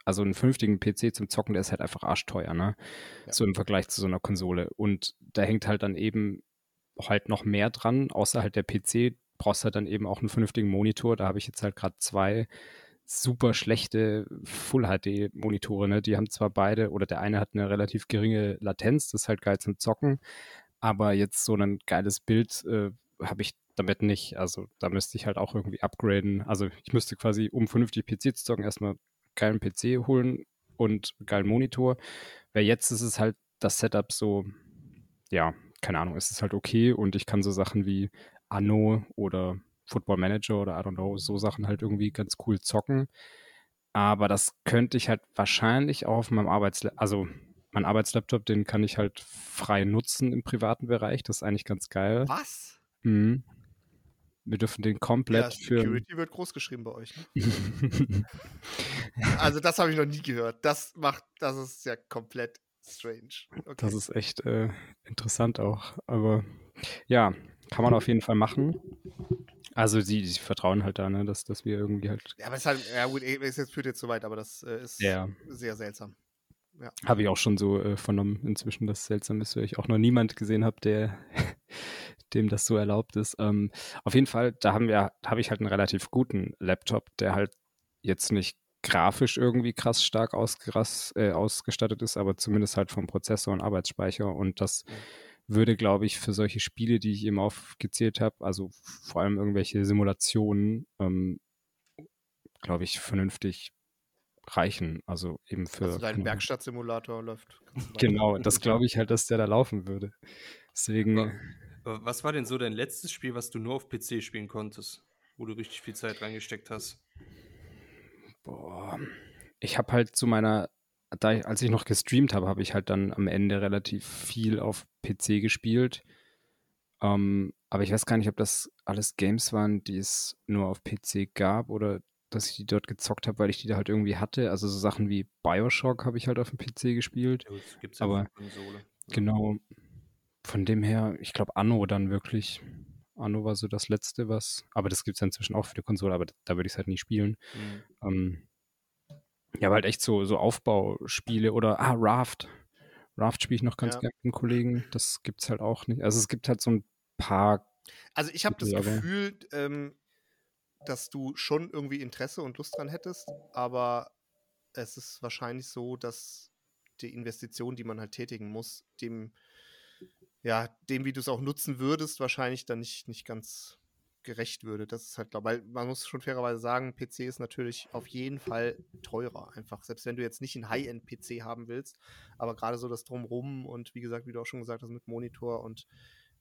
also einen vernünftigen PC zum Zocken, der ist halt einfach arschteuer, ne? Ja. So im Vergleich zu so einer Konsole. Und da hängt halt dann eben halt noch mehr dran, außer halt der PC brauchst halt dann eben auch einen vernünftigen Monitor. Da habe ich jetzt halt gerade zwei super schlechte Full-HD-Monitore. Ne? Die haben zwar beide, oder der eine hat eine relativ geringe Latenz, das ist halt geil zum Zocken, aber jetzt so ein geiles Bild äh, habe ich damit nicht. Also da müsste ich halt auch irgendwie upgraden. Also ich müsste quasi, um vernünftig PC zu zocken, erstmal geilen PC holen und geilen Monitor. Weil jetzt ist es halt das Setup so, ja, keine Ahnung, ist es halt okay und ich kann so Sachen wie Anno oder Football Manager oder I don't know, so Sachen halt irgendwie ganz cool zocken. Aber das könnte ich halt wahrscheinlich auch auf meinem Arbeitslaptop, also mein Arbeitslaptop, den kann ich halt frei nutzen im privaten Bereich. Das ist eigentlich ganz geil. Was? Mhm. Wir dürfen den komplett ja, für. Security wird groß geschrieben bei euch. Ne? also das habe ich noch nie gehört. Das macht, das ist ja komplett Strange. Okay. Das ist echt äh, interessant auch. Aber ja, kann man auf jeden Fall machen. Also sie, sie vertrauen halt da, ne, dass, dass wir irgendwie halt. Ja, aber es ist halt, ja gut, es führt jetzt zu weit, aber das äh, ist ja. sehr seltsam. Ja. Habe ich auch schon so äh, vernommen inzwischen, dass es seltsam ist, weil ich auch noch niemand gesehen habe, der (laughs) dem das so erlaubt ist. Ähm, auf jeden Fall, da haben wir, habe ich halt einen relativ guten Laptop, der halt jetzt nicht grafisch irgendwie krass stark äh, ausgestattet ist, aber zumindest halt vom Prozessor und Arbeitsspeicher. Und das würde, glaube ich, für solche Spiele, die ich eben aufgezählt habe, also vor allem irgendwelche Simulationen, ähm, glaube ich, vernünftig reichen. Also eben für. Also dein Werkstattsimulator läuft. Genau, das glaube ich halt, dass der da laufen würde. Deswegen. Was war denn so dein letztes Spiel, was du nur auf PC spielen konntest, wo du richtig viel Zeit reingesteckt hast? Boah. Ich habe halt zu meiner, da ich, als ich noch gestreamt habe, habe ich halt dann am Ende relativ viel auf PC gespielt. Ähm, aber ich weiß gar nicht, ob das alles Games waren, die es nur auf PC gab oder dass ich die dort gezockt habe, weil ich die da halt irgendwie hatte. Also so Sachen wie Bioshock habe ich halt auf dem PC gespielt. Ja, gibt's aber Konsole. Genau. Von dem her, ich glaube Anno dann wirklich. Anno war so das letzte, was. Aber das gibt es ja inzwischen auch für die Konsole, aber da würde ich es halt nie spielen. Mhm. Ähm, Ja, aber halt echt so, so Aufbauspiele oder, ah, Raft. Raft spiele ich noch ganz ja. gerne mit einem Kollegen. Das gibt es halt auch nicht. Also es gibt halt so ein paar. Also ich habe das Gefühl, ähm, dass du schon irgendwie Interesse und Lust dran hättest, aber es ist wahrscheinlich so, dass die Investition, die man halt tätigen muss, dem, ja, dem, wie du es auch nutzen würdest, wahrscheinlich dann nicht, nicht ganz gerecht würde. Das ist halt, glaube weil man muss schon fairerweise sagen, PC ist natürlich auf jeden Fall teurer. Einfach, selbst wenn du jetzt nicht einen High-End-PC haben willst, aber gerade so das Drumrum und wie gesagt, wie du auch schon gesagt hast, mit Monitor und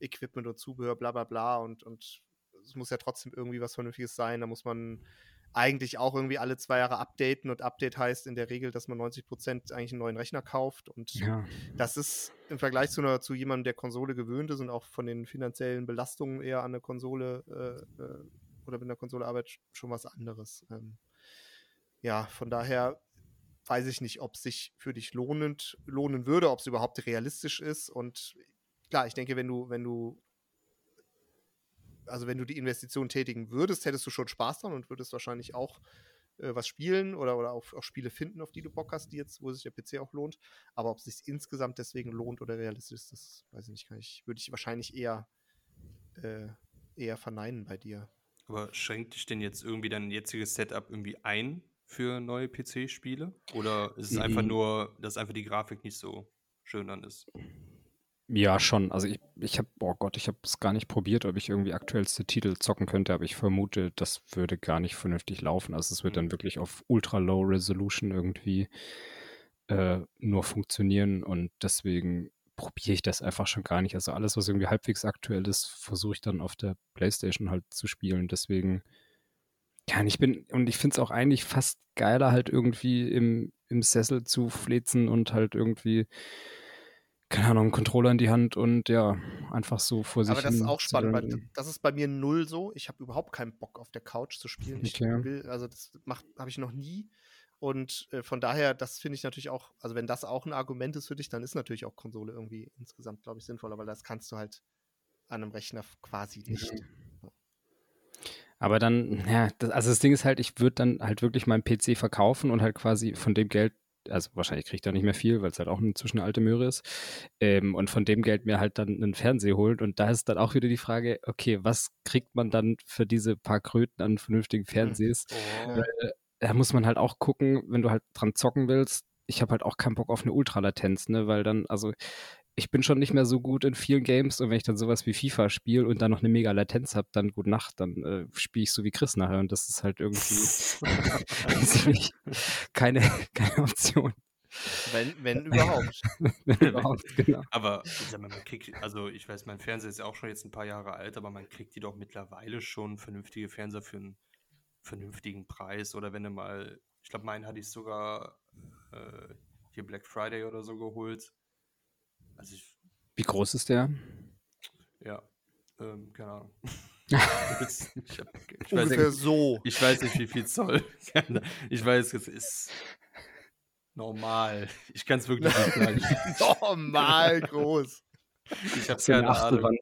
Equipment und Zubehör, bla bla bla und, und es muss ja trotzdem irgendwie was Vernünftiges sein. Da muss man eigentlich auch irgendwie alle zwei Jahre updaten und Update heißt in der Regel, dass man 90 Prozent eigentlich einen neuen Rechner kauft und ja. das ist im Vergleich zu, einer, zu jemandem, der Konsole gewöhnt ist und auch von den finanziellen Belastungen eher an der Konsole äh, äh, oder mit der Konsole arbeitet, schon was anderes. Ähm, ja, von daher weiß ich nicht, ob es sich für dich lohnend lohnen würde, ob es überhaupt realistisch ist und klar, ich denke, wenn du, wenn du also wenn du die Investition tätigen würdest, hättest du schon Spaß dran und würdest wahrscheinlich auch äh, was spielen oder, oder auch, auch, Spiele finden, auf die du Bock hast, die jetzt, wo sich der PC auch lohnt. Aber ob es sich insgesamt deswegen lohnt oder realistisch ist, das weiß ich nicht, kann ich, würde ich wahrscheinlich eher, äh, eher verneinen bei dir. Aber schränkt dich denn jetzt irgendwie dein jetziges Setup irgendwie ein für neue PC-Spiele? Oder ist es einfach nur, dass einfach die Grafik nicht so schön dann ist? Ja, schon. Also ich, ich habe, oh Gott, ich habe es gar nicht probiert, ob ich irgendwie aktuellste Titel zocken könnte, aber ich vermute, das würde gar nicht vernünftig laufen. Also es wird dann mhm. wirklich auf ultra low resolution irgendwie äh, nur funktionieren und deswegen probiere ich das einfach schon gar nicht. Also alles, was irgendwie halbwegs aktuell ist, versuche ich dann auf der Playstation halt zu spielen. Deswegen, ja, und ich bin, und ich finde es auch eigentlich fast geiler, halt irgendwie im, im Sessel zu flezen und halt irgendwie keine Ahnung, einen Controller in die Hand und ja, einfach so vor sich Aber das ist auch spannend, weil das ist bei mir null so. Ich habe überhaupt keinen Bock auf der Couch zu spielen. Ich okay. will, also das habe ich noch nie. Und äh, von daher, das finde ich natürlich auch, also wenn das auch ein Argument ist für dich, dann ist natürlich auch Konsole irgendwie insgesamt, glaube ich, sinnvoller, weil das kannst du halt an einem Rechner quasi nicht. Ja. Aber dann, ja, das, also das Ding ist halt, ich würde dann halt wirklich meinen PC verkaufen und halt quasi von dem Geld also wahrscheinlich kriegt er nicht mehr viel, weil es halt auch inzwischen eine alte Möhre ist. Ähm, und von dem Geld mir halt dann einen Fernseher holt. Und da ist dann auch wieder die Frage, okay, was kriegt man dann für diese paar Kröten an vernünftigen Fernsehs? Oh. Weil, da muss man halt auch gucken, wenn du halt dran zocken willst. Ich habe halt auch keinen Bock auf eine Ultralatenz, ne? Weil dann, also ich bin schon nicht mehr so gut in vielen Games und wenn ich dann sowas wie FIFA spiele und dann noch eine mega Latenz habe, dann gut Nacht, dann äh, spiele ich so wie Chris nachher und das ist halt irgendwie (laughs) (laughs) keine, keine Option. Wenn, wenn (laughs) überhaupt. wenn überhaupt, genau. Aber sag mal, man kriegt, also ich weiß, mein Fernseher ist ja auch schon jetzt ein paar Jahre alt, aber man kriegt die doch mittlerweile schon vernünftige Fernseher für einen vernünftigen Preis. Oder wenn du mal, ich glaube, meinen hatte ich sogar äh, hier Black Friday oder so geholt also ich, Wie groß ist der? Ja, ähm, keine Ahnung. (laughs) ich, hab, ich Ungefähr nicht, so. Ich weiß nicht, wie viel Zoll. (laughs) Ich weiß, es ist normal. Ich kann es wirklich nicht (laughs) sagen. normal groß. Ich habe keine Ahnung.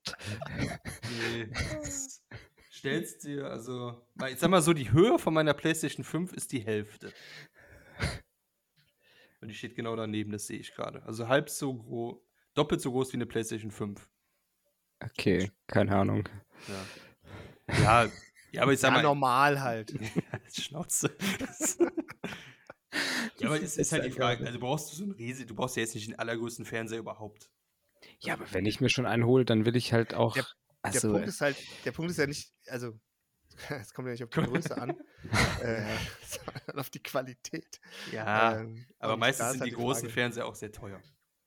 Nee. Stellst dir, also, ich sag mal so, die Höhe von meiner PlayStation 5 ist die Hälfte. Und die steht genau daneben, das sehe ich gerade. Also halb so groß, doppelt so groß wie eine PlayStation 5. Okay, keine Ahnung. Ja, ja, ja aber ich sag ja, mal. normal halt. (laughs) Schnauze. (laughs) ja, aber es ist halt die Frage, also brauchst du so ein riesig, du brauchst ja jetzt nicht den allergrößten Fernseher überhaupt. Ja, aber wenn ich mir schon einen hole, dann will ich halt auch. Der, also, der Punkt ist halt, der Punkt ist ja nicht, also (laughs) es kommt ja nicht auf die Größe an, äh, sondern auf die Qualität. Ja, ähm, aber meistens sind halt die, die großen Fernseher auch sehr teuer.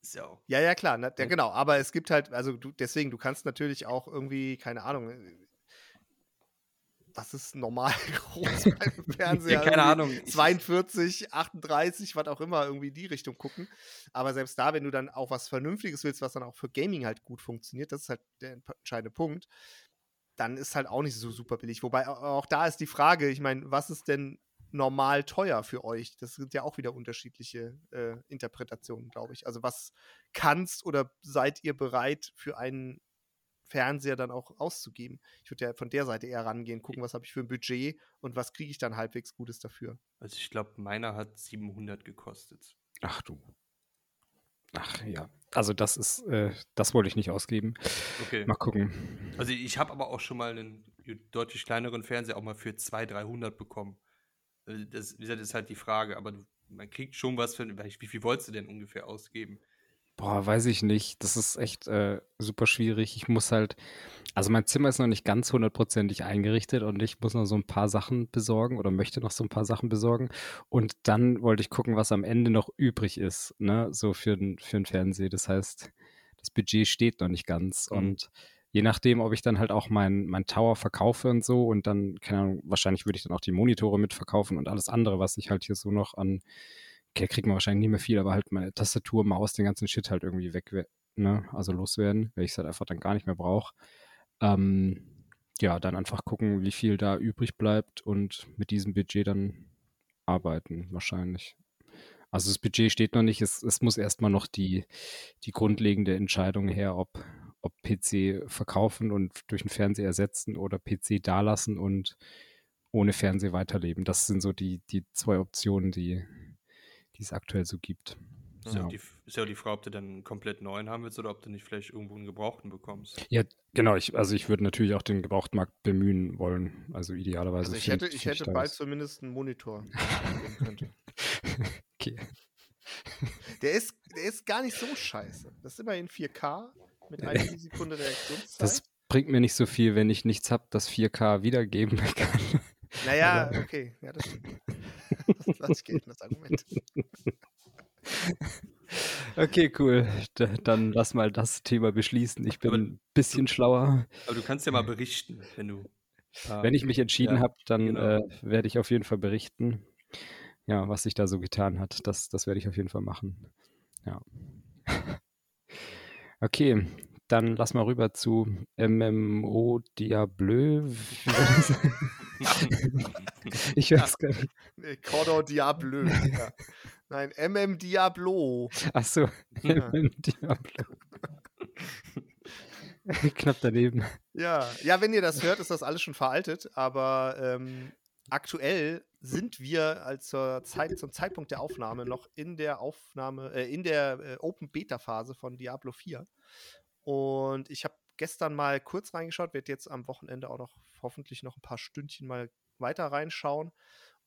So. Ja, ja, klar, ne, ja, genau. Aber es gibt halt, also du, deswegen, du kannst natürlich auch irgendwie, keine Ahnung, äh, was ist normal (laughs) groß beim Fernseher? (laughs) keine Ahnung. 42, 38, was auch immer, irgendwie in die Richtung gucken. Aber selbst da, wenn du dann auch was Vernünftiges willst, was dann auch für Gaming halt gut funktioniert, das ist halt der entscheidende Punkt, dann ist halt auch nicht so super billig. Wobei auch da ist die Frage, ich meine, was ist denn normal teuer für euch? Das sind ja auch wieder unterschiedliche äh, Interpretationen, glaube ich. Also was kannst oder seid ihr bereit für einen Fernseher dann auch auszugeben. Ich würde ja von der Seite eher rangehen, gucken, was habe ich für ein Budget und was kriege ich dann halbwegs Gutes dafür. Also ich glaube, meiner hat 700 gekostet. Ach du. Ach ja. Also das ist, äh, das wollte ich nicht ausgeben. Okay. Mal gucken. Also ich habe aber auch schon mal einen deutlich kleineren Fernseher auch mal für 200, 300 bekommen. Äh, das, wie gesagt, ist halt die Frage, aber man kriegt schon was für, wie viel wolltest du denn ungefähr ausgeben? Boah, weiß ich nicht. Das ist echt äh, super schwierig. Ich muss halt, also mein Zimmer ist noch nicht ganz hundertprozentig eingerichtet und ich muss noch so ein paar Sachen besorgen oder möchte noch so ein paar Sachen besorgen. Und dann wollte ich gucken, was am Ende noch übrig ist, ne, so für den, für den Fernseher. Das heißt, das Budget steht noch nicht ganz. Mhm. Und je nachdem, ob ich dann halt auch mein, mein Tower verkaufe und so und dann, keine Ahnung, wahrscheinlich würde ich dann auch die Monitore mitverkaufen und alles andere, was ich halt hier so noch an okay, kriegt man wahrscheinlich nicht mehr viel, aber halt meine Tastatur, Maus, den ganzen Shit halt irgendwie weg, ne? also loswerden, weil ich es halt einfach dann gar nicht mehr brauche. Ähm, ja, dann einfach gucken, wie viel da übrig bleibt und mit diesem Budget dann arbeiten, wahrscheinlich. Also das Budget steht noch nicht, es, es muss erstmal noch die, die grundlegende Entscheidung her, ob, ob PC verkaufen und durch einen Fernseher ersetzen oder PC dalassen und ohne Fernseher weiterleben. Das sind so die, die zwei Optionen, die, die es aktuell so gibt. Ist ja, die, ist ja die Frage, ob du dann einen komplett neuen haben willst oder ob du nicht vielleicht irgendwo einen gebrauchten bekommst. Ja, genau. Ich, also ich würde natürlich auch den Gebrauchtmarkt bemühen wollen. Also idealerweise. Also ich hätte, ich hätte bald zumindest einen Monitor. (laughs) okay. Der ist, der ist gar nicht so scheiße. Das ist immerhin 4K mit einer Sekunde Reaktionszeit. Das bringt mir nicht so viel, wenn ich nichts habe, das 4K wiedergeben (laughs) kann. Naja, okay. Ja, das stimmt. (laughs) Das lasse ich gelten, das Argument. Okay, cool. D dann lass mal das Thema beschließen. Ich bin aber, ein bisschen schlauer. Aber du kannst ja mal berichten, wenn du. Äh, wenn ich mich entschieden ja, habe, dann genau. äh, werde ich auf jeden Fall berichten. Ja, was sich da so getan hat. Das, das werde ich auf jeden Fall machen. Ja. Okay, dann lass mal rüber zu MMO Diablo. (laughs) ich weiß gar nicht. Cordon Diablo. Ja. Nein, MM Diablo. Ach so, ja. MM Diablo. (laughs) Knapp daneben. Ja. ja, wenn ihr das hört, ist das alles schon veraltet, aber ähm, aktuell sind wir als zur Zeit, zum Zeitpunkt der Aufnahme noch in der Aufnahme, äh, in der äh, Open Beta Phase von Diablo 4. Und ich habe gestern mal kurz reingeschaut, werde jetzt am Wochenende auch noch hoffentlich noch ein paar Stündchen mal weiter reinschauen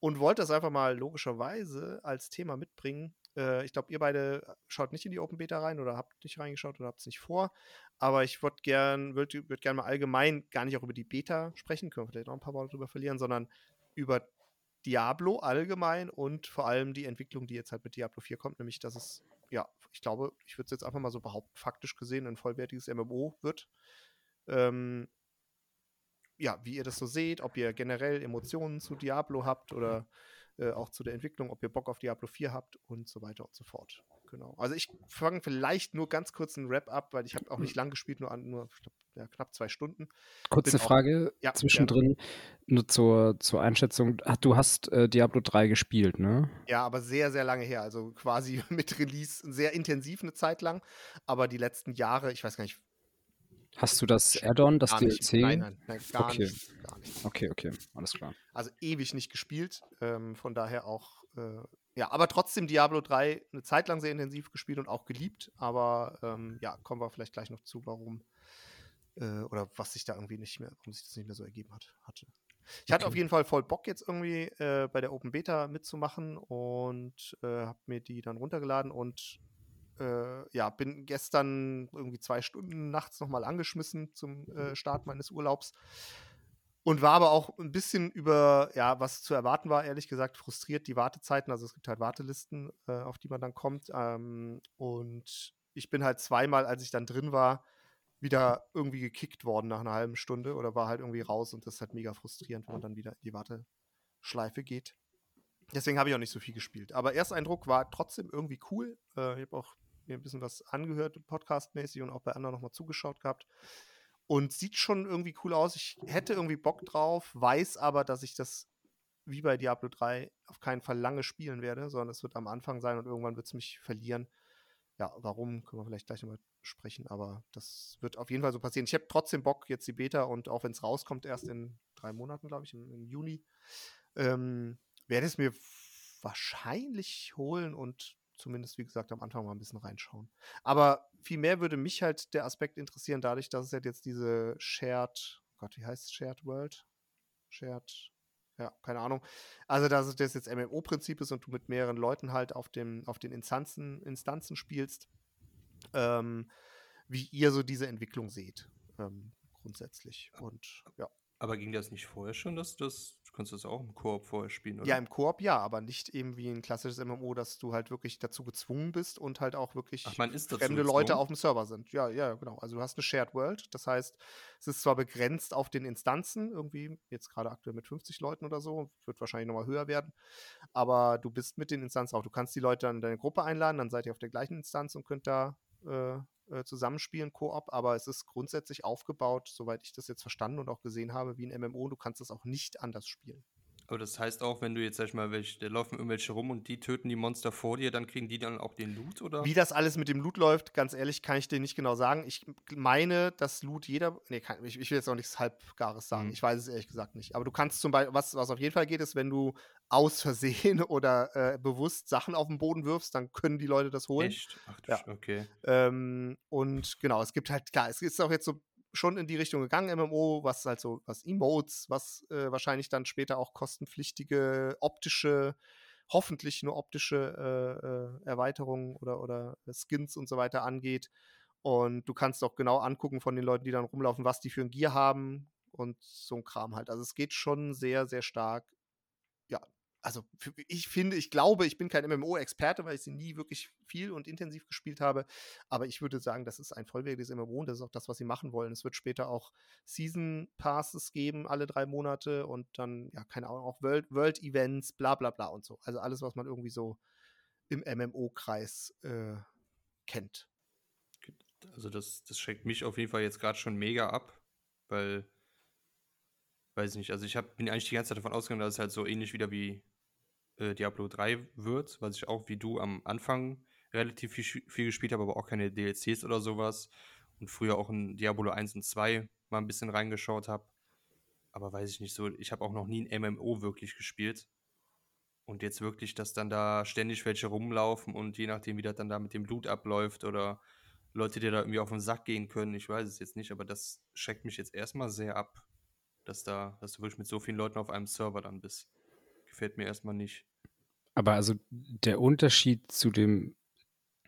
und wollte das einfach mal logischerweise als Thema mitbringen. Äh, ich glaube, ihr beide schaut nicht in die Open Beta rein oder habt nicht reingeschaut oder habt es nicht vor. Aber ich würde gern, würde würd gern mal allgemein gar nicht auch über die Beta sprechen, können wir vielleicht noch ein paar Worte drüber verlieren, sondern über Diablo allgemein und vor allem die Entwicklung, die jetzt halt mit Diablo 4 kommt, nämlich dass es ja, ich glaube, ich würde es jetzt einfach mal so behaupten, faktisch gesehen ein vollwertiges MMO wird. Ähm, ja, wie ihr das so seht, ob ihr generell Emotionen zu Diablo habt oder äh, auch zu der Entwicklung, ob ihr Bock auf Diablo 4 habt und so weiter und so fort. Genau. Also ich fange vielleicht nur ganz kurz einen Wrap ab, weil ich habe auch nicht lang gespielt, nur, nur glaub, ja, knapp zwei Stunden. Kurze Bin Frage auch, ja, zwischendrin, ja. nur zur, zur Einschätzung. Ach, du hast äh, Diablo 3 gespielt, ne? Ja, aber sehr, sehr lange her. Also quasi (laughs) mit Release sehr intensiv eine Zeit lang. Aber die letzten Jahre, ich weiß gar nicht, Hast du das Add-on, das gar DLC? Nein, nein, nein gar, okay. nicht, gar, nicht, Okay, okay, alles klar. Also ewig nicht gespielt, ähm, von daher auch, äh, ja, aber trotzdem Diablo 3 eine Zeit lang sehr intensiv gespielt und auch geliebt, aber ähm, ja, kommen wir vielleicht gleich noch zu, warum äh, oder was sich da irgendwie nicht mehr, warum sich das nicht mehr so ergeben hat, hatte. Ich hatte auf jeden Fall voll Bock, jetzt irgendwie äh, bei der Open Beta mitzumachen und äh, habe mir die dann runtergeladen und äh, ja, bin gestern irgendwie zwei Stunden nachts nochmal angeschmissen zum äh, Start meines Urlaubs. Und war aber auch ein bisschen über, ja, was zu erwarten war, ehrlich gesagt, frustriert die Wartezeiten. Also es gibt halt Wartelisten, äh, auf die man dann kommt. Ähm, und ich bin halt zweimal, als ich dann drin war, wieder irgendwie gekickt worden nach einer halben Stunde oder war halt irgendwie raus und das ist halt mega frustrierend, wenn man dann wieder in die Warteschleife geht. Deswegen habe ich auch nicht so viel gespielt. Aber Ersteindruck war trotzdem irgendwie cool. Äh, ich habe auch mir ein bisschen was angehört, podcastmäßig und auch bei anderen nochmal zugeschaut gehabt. Und sieht schon irgendwie cool aus. Ich hätte irgendwie Bock drauf, weiß aber, dass ich das wie bei Diablo 3 auf keinen Fall lange spielen werde, sondern es wird am Anfang sein und irgendwann wird es mich verlieren. ja, warum, können wir vielleicht gleich nochmal sprechen, aber das wird auf jeden Fall so passieren. Ich habe trotzdem Bock, jetzt die Beta und auch wenn es rauskommt, erst in drei Monaten, glaube ich, im, im Juni, ähm, werde es mir wahrscheinlich holen und zumindest, wie gesagt, am Anfang mal ein bisschen reinschauen. Aber viel mehr würde mich halt der Aspekt interessieren, dadurch, dass es halt jetzt diese Shared, oh Gott, wie heißt es, Shared World? Shared, ja, keine Ahnung. Also, dass das jetzt MMO-Prinzip ist und du mit mehreren Leuten halt auf, dem, auf den Instanzen, Instanzen spielst, ähm, wie ihr so diese Entwicklung seht, ähm, grundsätzlich. Und ja. Aber ging das nicht vorher schon, dass das kannst das auch im Koop vorher spielen, oder? Ja, im Koop ja, aber nicht eben wie ein klassisches MMO, dass du halt wirklich dazu gezwungen bist und halt auch wirklich Ach, fremde Leute auf dem Server sind. Ja, ja, genau. Also du hast eine Shared World, das heißt, es ist zwar begrenzt auf den Instanzen, irgendwie jetzt gerade aktuell mit 50 Leuten oder so, wird wahrscheinlich nochmal höher werden, aber du bist mit den Instanzen auch. Du kannst die Leute dann in deine Gruppe einladen, dann seid ihr auf der gleichen Instanz und könnt da äh, äh, zusammenspielen, Koop, aber es ist grundsätzlich aufgebaut, soweit ich das jetzt verstanden und auch gesehen habe, wie ein MMO. Du kannst es auch nicht anders spielen. Aber das heißt auch, wenn du jetzt, sag ich mal, welche, da laufen irgendwelche rum und die töten die Monster vor dir, dann kriegen die dann auch den Loot, oder? Wie das alles mit dem Loot läuft, ganz ehrlich, kann ich dir nicht genau sagen. Ich meine, dass Loot jeder. Nee, kann, ich, ich, will jetzt auch nichts Halbgares sagen. Mhm. Ich weiß es ehrlich gesagt nicht. Aber du kannst zum Beispiel, was, was auf jeden Fall geht, ist, wenn du aus Versehen (laughs) oder äh, bewusst Sachen auf den Boden wirfst, dann können die Leute das holen. Echt? Ach du ja. okay. Ähm, und genau, es gibt halt, klar, es ist auch jetzt so schon in die Richtung gegangen, MMO, was halt so, was Emotes, was äh, wahrscheinlich dann später auch kostenpflichtige optische, hoffentlich nur optische äh, äh, Erweiterungen oder, oder Skins und so weiter angeht. Und du kannst auch genau angucken von den Leuten, die dann rumlaufen, was die für ein Gear haben und so ein Kram halt. Also es geht schon sehr, sehr stark ja, also ich finde, ich glaube, ich bin kein MMO-Experte, weil ich sie nie wirklich viel und intensiv gespielt habe. Aber ich würde sagen, das ist ein vollwertiges MMO und das ist auch das, was sie machen wollen. Es wird später auch Season Passes geben, alle drei Monate und dann, ja, keine Ahnung, auch World, World Events, bla bla bla und so. Also alles, was man irgendwie so im MMO-Kreis äh, kennt. Also das, das schreckt mich auf jeden Fall jetzt gerade schon mega ab, weil weiß nicht, also ich hab, bin eigentlich die ganze Zeit davon ausgegangen, dass es halt so ähnlich wieder wie äh, Diablo 3 wird, was ich auch wie du am Anfang relativ viel, viel gespielt habe, aber auch keine DLCs oder sowas. Und früher auch in Diablo 1 und 2 mal ein bisschen reingeschaut habe. Aber weiß ich nicht so, ich habe auch noch nie ein MMO wirklich gespielt. Und jetzt wirklich, dass dann da ständig welche rumlaufen und je nachdem, wie das dann da mit dem Blut abläuft oder Leute, die da irgendwie auf den Sack gehen können, ich weiß es jetzt nicht, aber das schreckt mich jetzt erstmal sehr ab, dass da, dass du wirklich mit so vielen Leuten auf einem Server dann bist gefällt mir erstmal nicht. Aber also der Unterschied zu dem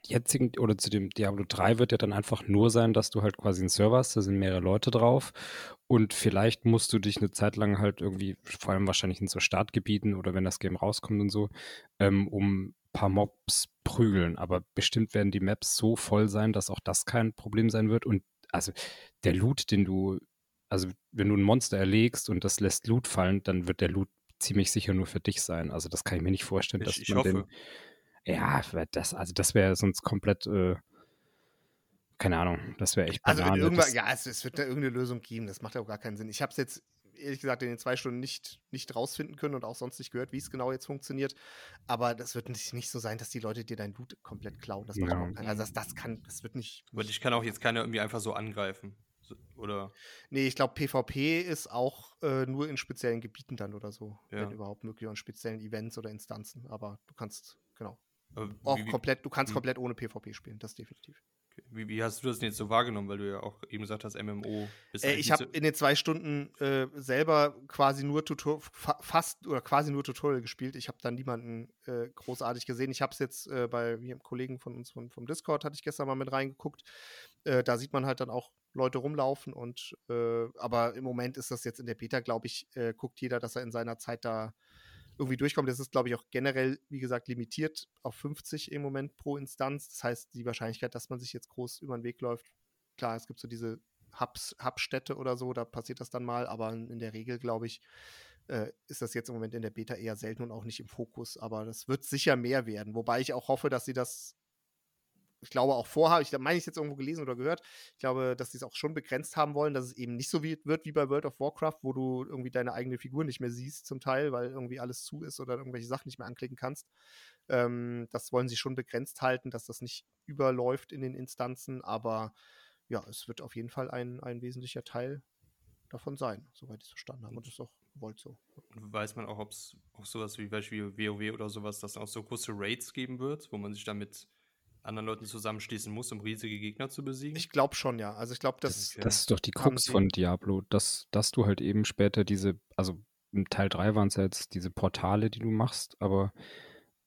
jetzigen oder zu dem Diablo 3 wird ja dann einfach nur sein, dass du halt quasi einen Server hast, da sind mehrere Leute drauf und vielleicht musst du dich eine Zeit lang halt irgendwie, vor allem wahrscheinlich in so Startgebieten oder wenn das Game rauskommt und so, ähm, um ein paar Mobs prügeln. Aber bestimmt werden die Maps so voll sein, dass auch das kein Problem sein wird und also der Loot, den du, also wenn du ein Monster erlegst und das lässt Loot fallen, dann wird der Loot ziemlich sicher nur für dich sein. Also das kann ich mir nicht vorstellen, dass ich, man hoffe. den. Ja, das, also das wäre sonst komplett, äh, keine Ahnung, das wäre echt Also Banane. irgendwann, ja, es, es, wird da irgendeine Lösung geben, das macht ja auch gar keinen Sinn. Ich habe es jetzt ehrlich gesagt in den zwei Stunden nicht, nicht rausfinden können und auch sonst nicht gehört, wie es genau jetzt funktioniert. Aber das wird nicht, nicht so sein, dass die Leute dir dein Loot komplett klauen. Das macht ja. auch keinen, also das, das kann, das wird nicht. Und ich kann auch jetzt keiner irgendwie einfach so angreifen. Oder? Nee, ich glaube, PvP ist auch äh, nur in speziellen Gebieten dann oder so. Ja. Wenn überhaupt möglich, an speziellen Events oder Instanzen. Aber du kannst, genau. auch wie, komplett, du kannst hm. komplett ohne PvP spielen, das definitiv. Wie, wie, hast du das denn jetzt so wahrgenommen, weil du ja auch eben gesagt hast, MMO bist äh, Ich habe in den zwei Stunden äh, selber quasi nur Tutor fa fast oder quasi nur Tutorial gespielt. Ich habe dann niemanden äh, großartig gesehen. Ich habe es jetzt äh, bei einem Kollegen von uns von, vom Discord, hatte ich gestern mal mit reingeguckt. Äh, da sieht man halt dann auch Leute rumlaufen und äh, aber im Moment ist das jetzt in der Beta, glaube ich, guckt jeder, dass er in seiner Zeit da irgendwie durchkommt. Das ist, glaube ich, auch generell, wie gesagt, limitiert auf 50 im Moment pro Instanz. Das heißt, die Wahrscheinlichkeit, dass man sich jetzt groß über den Weg läuft, klar, es gibt so diese Hubs, Hubstädte oder so, da passiert das dann mal, aber in der Regel, glaube ich, äh, ist das jetzt im Moment in der Beta eher selten und auch nicht im Fokus. Aber das wird sicher mehr werden. Wobei ich auch hoffe, dass sie das ich glaube auch vorhaben, ich meine, ich jetzt irgendwo gelesen oder gehört, ich glaube, dass sie es auch schon begrenzt haben wollen, dass es eben nicht so wie, wird wie bei World of Warcraft, wo du irgendwie deine eigene Figur nicht mehr siehst zum Teil, weil irgendwie alles zu ist oder irgendwelche Sachen nicht mehr anklicken kannst. Ähm, das wollen sie schon begrenzt halten, dass das nicht überläuft in den Instanzen, aber ja, es wird auf jeden Fall ein, ein wesentlicher Teil davon sein, soweit ich es verstanden habe. Und das ist auch gewollt so. Weiß man auch, ob es auch sowas wie Beispiel WoW oder sowas, dass es auch so große Raids geben wird, wo man sich damit anderen Leuten zusammenschließen muss, um riesige Gegner zu besiegen? Ich glaube schon, ja. Also ich glaube, das, das, das ist doch die Krux von Diablo, dass, dass du halt eben später diese, also im Teil 3 waren es ja jetzt diese Portale, die du machst, aber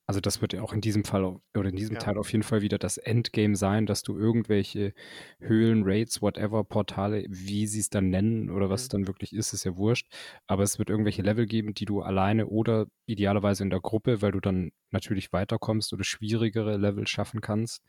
also das wird ja auch in diesem Fall oder in diesem ja. Teil auf jeden Fall wieder das Endgame sein, dass du irgendwelche Höhlen, Raids, whatever, Portale, wie sie es dann nennen oder was mhm. es dann wirklich ist, ist ja wurscht. Aber es wird irgendwelche Level geben, die du alleine oder idealerweise in der Gruppe, weil du dann natürlich weiterkommst oder schwierigere Level schaffen kannst,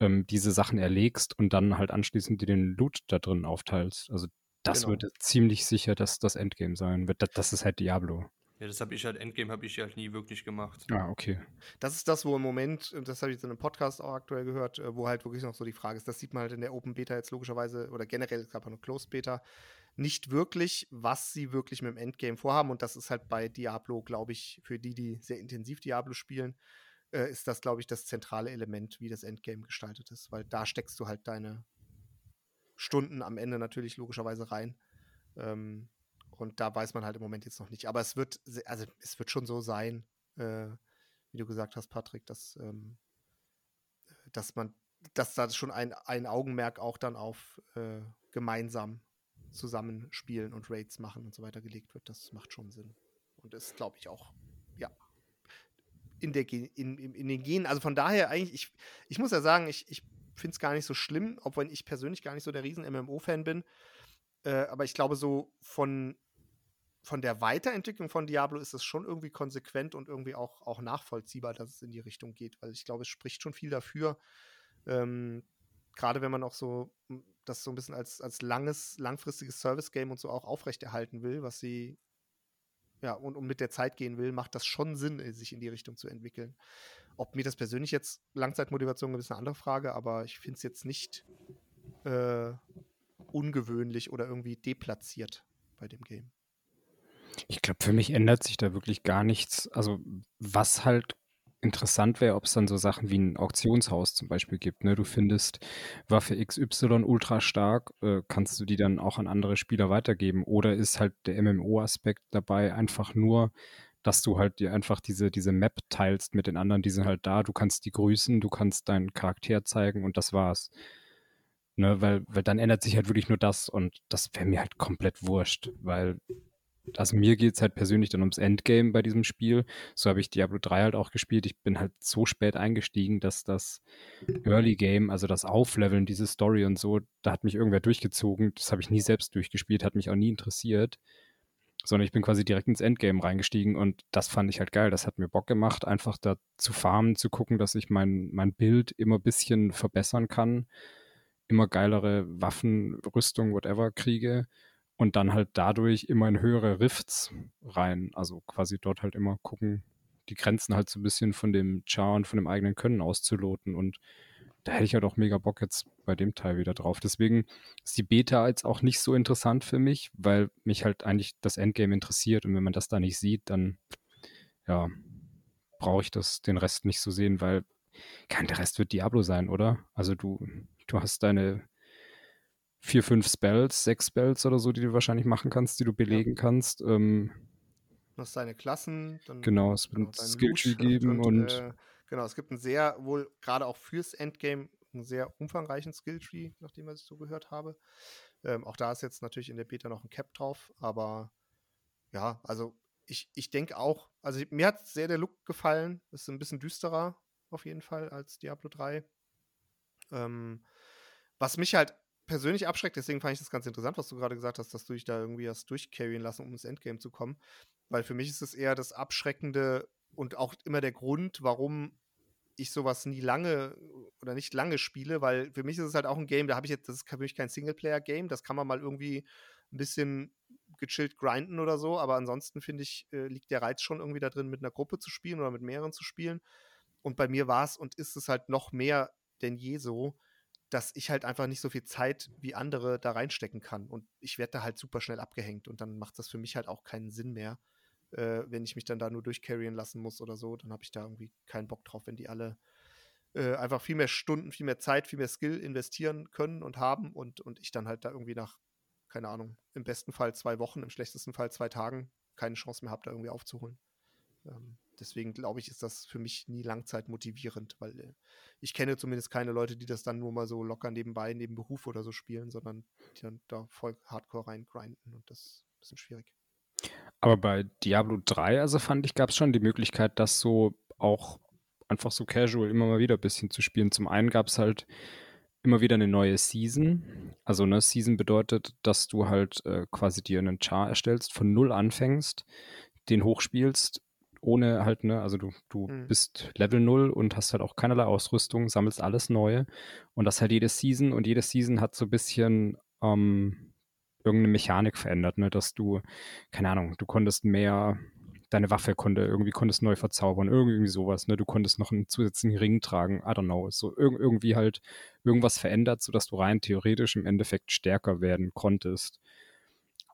ähm, diese Sachen erlegst und dann halt anschließend dir den Loot da drin aufteilst. Also das genau. wird ziemlich sicher das, das Endgame sein. Das, das ist halt Diablo. Ja, das habe ich halt, Endgame habe ich halt nie wirklich gemacht. Ah, okay. Das ist das, wo im Moment, das habe ich jetzt in einem Podcast auch aktuell gehört, äh, wo halt wirklich noch so die Frage ist, das sieht man halt in der Open Beta jetzt logischerweise oder generell, es gab auch eine Closed Beta, nicht wirklich, was sie wirklich mit dem Endgame vorhaben. Und das ist halt bei Diablo, glaube ich, für die, die sehr intensiv Diablo spielen, äh, ist das, glaube ich, das zentrale Element, wie das Endgame gestaltet ist. Weil da steckst du halt deine Stunden am Ende natürlich logischerweise rein. Ähm, und da weiß man halt im Moment jetzt noch nicht. Aber es wird, also es wird schon so sein, äh, wie du gesagt hast, Patrick, dass, ähm, dass man, dass da schon ein, ein Augenmerk auch dann auf äh, gemeinsam zusammenspielen und Raids machen und so weiter gelegt wird. Das macht schon Sinn. Und ist, glaube ich, auch, ja, in, der, in, in, in den Genen. Also von daher eigentlich, ich, ich muss ja sagen, ich, ich finde es gar nicht so schlimm, obwohl ich persönlich gar nicht so der riesen MMO-Fan bin. Äh, aber ich glaube, so von, von der Weiterentwicklung von Diablo ist es schon irgendwie konsequent und irgendwie auch, auch nachvollziehbar, dass es in die Richtung geht. Weil ich glaube, es spricht schon viel dafür. Ähm, Gerade wenn man auch so das so ein bisschen als, als langes, langfristiges Service-Game und so auch aufrechterhalten will, was sie ja, und, und mit der Zeit gehen will, macht das schon Sinn, äh, sich in die Richtung zu entwickeln. Ob mir das persönlich jetzt Langzeitmotivation ist, eine andere Frage, aber ich finde es jetzt nicht äh, ungewöhnlich oder irgendwie deplatziert bei dem Game. Ich glaube, für mich ändert sich da wirklich gar nichts. Also, was halt interessant wäre, ob es dann so Sachen wie ein Auktionshaus zum Beispiel gibt. Ne? Du findest Waffe XY ultra stark, äh, kannst du die dann auch an andere Spieler weitergeben? Oder ist halt der MMO-Aspekt dabei einfach nur, dass du halt dir einfach diese, diese Map teilst mit den anderen, die sind halt da, du kannst die grüßen, du kannst deinen Charakter zeigen und das war's. Ne, weil, weil dann ändert sich halt wirklich nur das und das wäre mir halt komplett wurscht, weil also mir geht es halt persönlich dann ums Endgame bei diesem Spiel. So habe ich Diablo 3 halt auch gespielt. Ich bin halt so spät eingestiegen, dass das Early Game, also das Aufleveln, diese Story und so, da hat mich irgendwer durchgezogen. Das habe ich nie selbst durchgespielt, hat mich auch nie interessiert. Sondern ich bin quasi direkt ins Endgame reingestiegen und das fand ich halt geil. Das hat mir Bock gemacht, einfach da zu farmen, zu gucken, dass ich mein, mein Bild immer ein bisschen verbessern kann immer geilere Waffen, Rüstung, whatever kriege und dann halt dadurch immer in höhere Rifts rein. Also quasi dort halt immer gucken, die Grenzen halt so ein bisschen von dem Char und von dem eigenen Können auszuloten und da hätte ich halt auch mega Bock jetzt bei dem Teil wieder drauf. Deswegen ist die Beta jetzt auch nicht so interessant für mich, weil mich halt eigentlich das Endgame interessiert und wenn man das da nicht sieht, dann ja, brauche ich das den Rest nicht so sehen, weil kein der Rest wird Diablo sein, oder? Also du Du hast deine vier, fünf Spells, sechs Spells oder so, die du wahrscheinlich machen kannst, die du belegen ja. kannst. Ähm, du hast deine Klassen. Dann genau, es wird ein Skilltree geben und, und äh, genau, es gibt einen sehr, wohl gerade auch fürs Endgame, einen sehr umfangreichen Skilltree, nachdem was ich so gehört habe. Ähm, auch da ist jetzt natürlich in der Beta noch ein Cap drauf, aber ja, also ich, ich denke auch, also mir hat sehr der Look gefallen. Ist ein bisschen düsterer auf jeden Fall als Diablo 3. Ähm, was mich halt persönlich abschreckt, deswegen fand ich das ganz interessant, was du gerade gesagt hast, dass du dich da irgendwie hast durchcarryen lassen, um ins Endgame zu kommen. Weil für mich ist es eher das Abschreckende und auch immer der Grund, warum ich sowas nie lange oder nicht lange spiele, weil für mich ist es halt auch ein Game, da habe ich jetzt, das ist für mich kein Singleplayer-Game, das kann man mal irgendwie ein bisschen gechillt grinden oder so, aber ansonsten finde ich, äh, liegt der Reiz schon irgendwie da drin, mit einer Gruppe zu spielen oder mit mehreren zu spielen. Und bei mir war es und ist es halt noch mehr denn je so, dass ich halt einfach nicht so viel Zeit wie andere da reinstecken kann. Und ich werde da halt super schnell abgehängt und dann macht das für mich halt auch keinen Sinn mehr, äh, wenn ich mich dann da nur durchcarryen lassen muss oder so, dann habe ich da irgendwie keinen Bock drauf, wenn die alle äh, einfach viel mehr Stunden, viel mehr Zeit, viel mehr Skill investieren können und haben und, und ich dann halt da irgendwie nach, keine Ahnung, im besten Fall zwei Wochen, im schlechtesten Fall zwei Tagen keine Chance mehr habe, da irgendwie aufzuholen. Ähm, deswegen glaube ich, ist das für mich nie Langzeit motivierend, weil äh, ich kenne zumindest keine Leute, die das dann nur mal so locker nebenbei, neben Beruf oder so spielen, sondern die dann da voll hardcore reingrinden und das ist ein bisschen schwierig. Aber bei Diablo 3, also fand ich, gab es schon die Möglichkeit, das so auch einfach so casual immer mal wieder ein bisschen zu spielen. Zum einen gab es halt immer wieder eine neue Season. Also eine Season bedeutet, dass du halt äh, quasi dir einen Char erstellst, von null anfängst, den hochspielst, ohne halt, ne, also du, du mhm. bist Level 0 und hast halt auch keinerlei Ausrüstung, sammelst alles Neue und das halt jede Season und jede Season hat so ein bisschen ähm, irgendeine Mechanik verändert, ne, dass du, keine Ahnung, du konntest mehr deine Waffe konnte, irgendwie konntest neu verzaubern, irgendwie sowas, ne? Du konntest noch einen zusätzlichen Ring tragen, I don't know. So irg irgendwie halt irgendwas verändert, sodass du rein theoretisch im Endeffekt stärker werden konntest.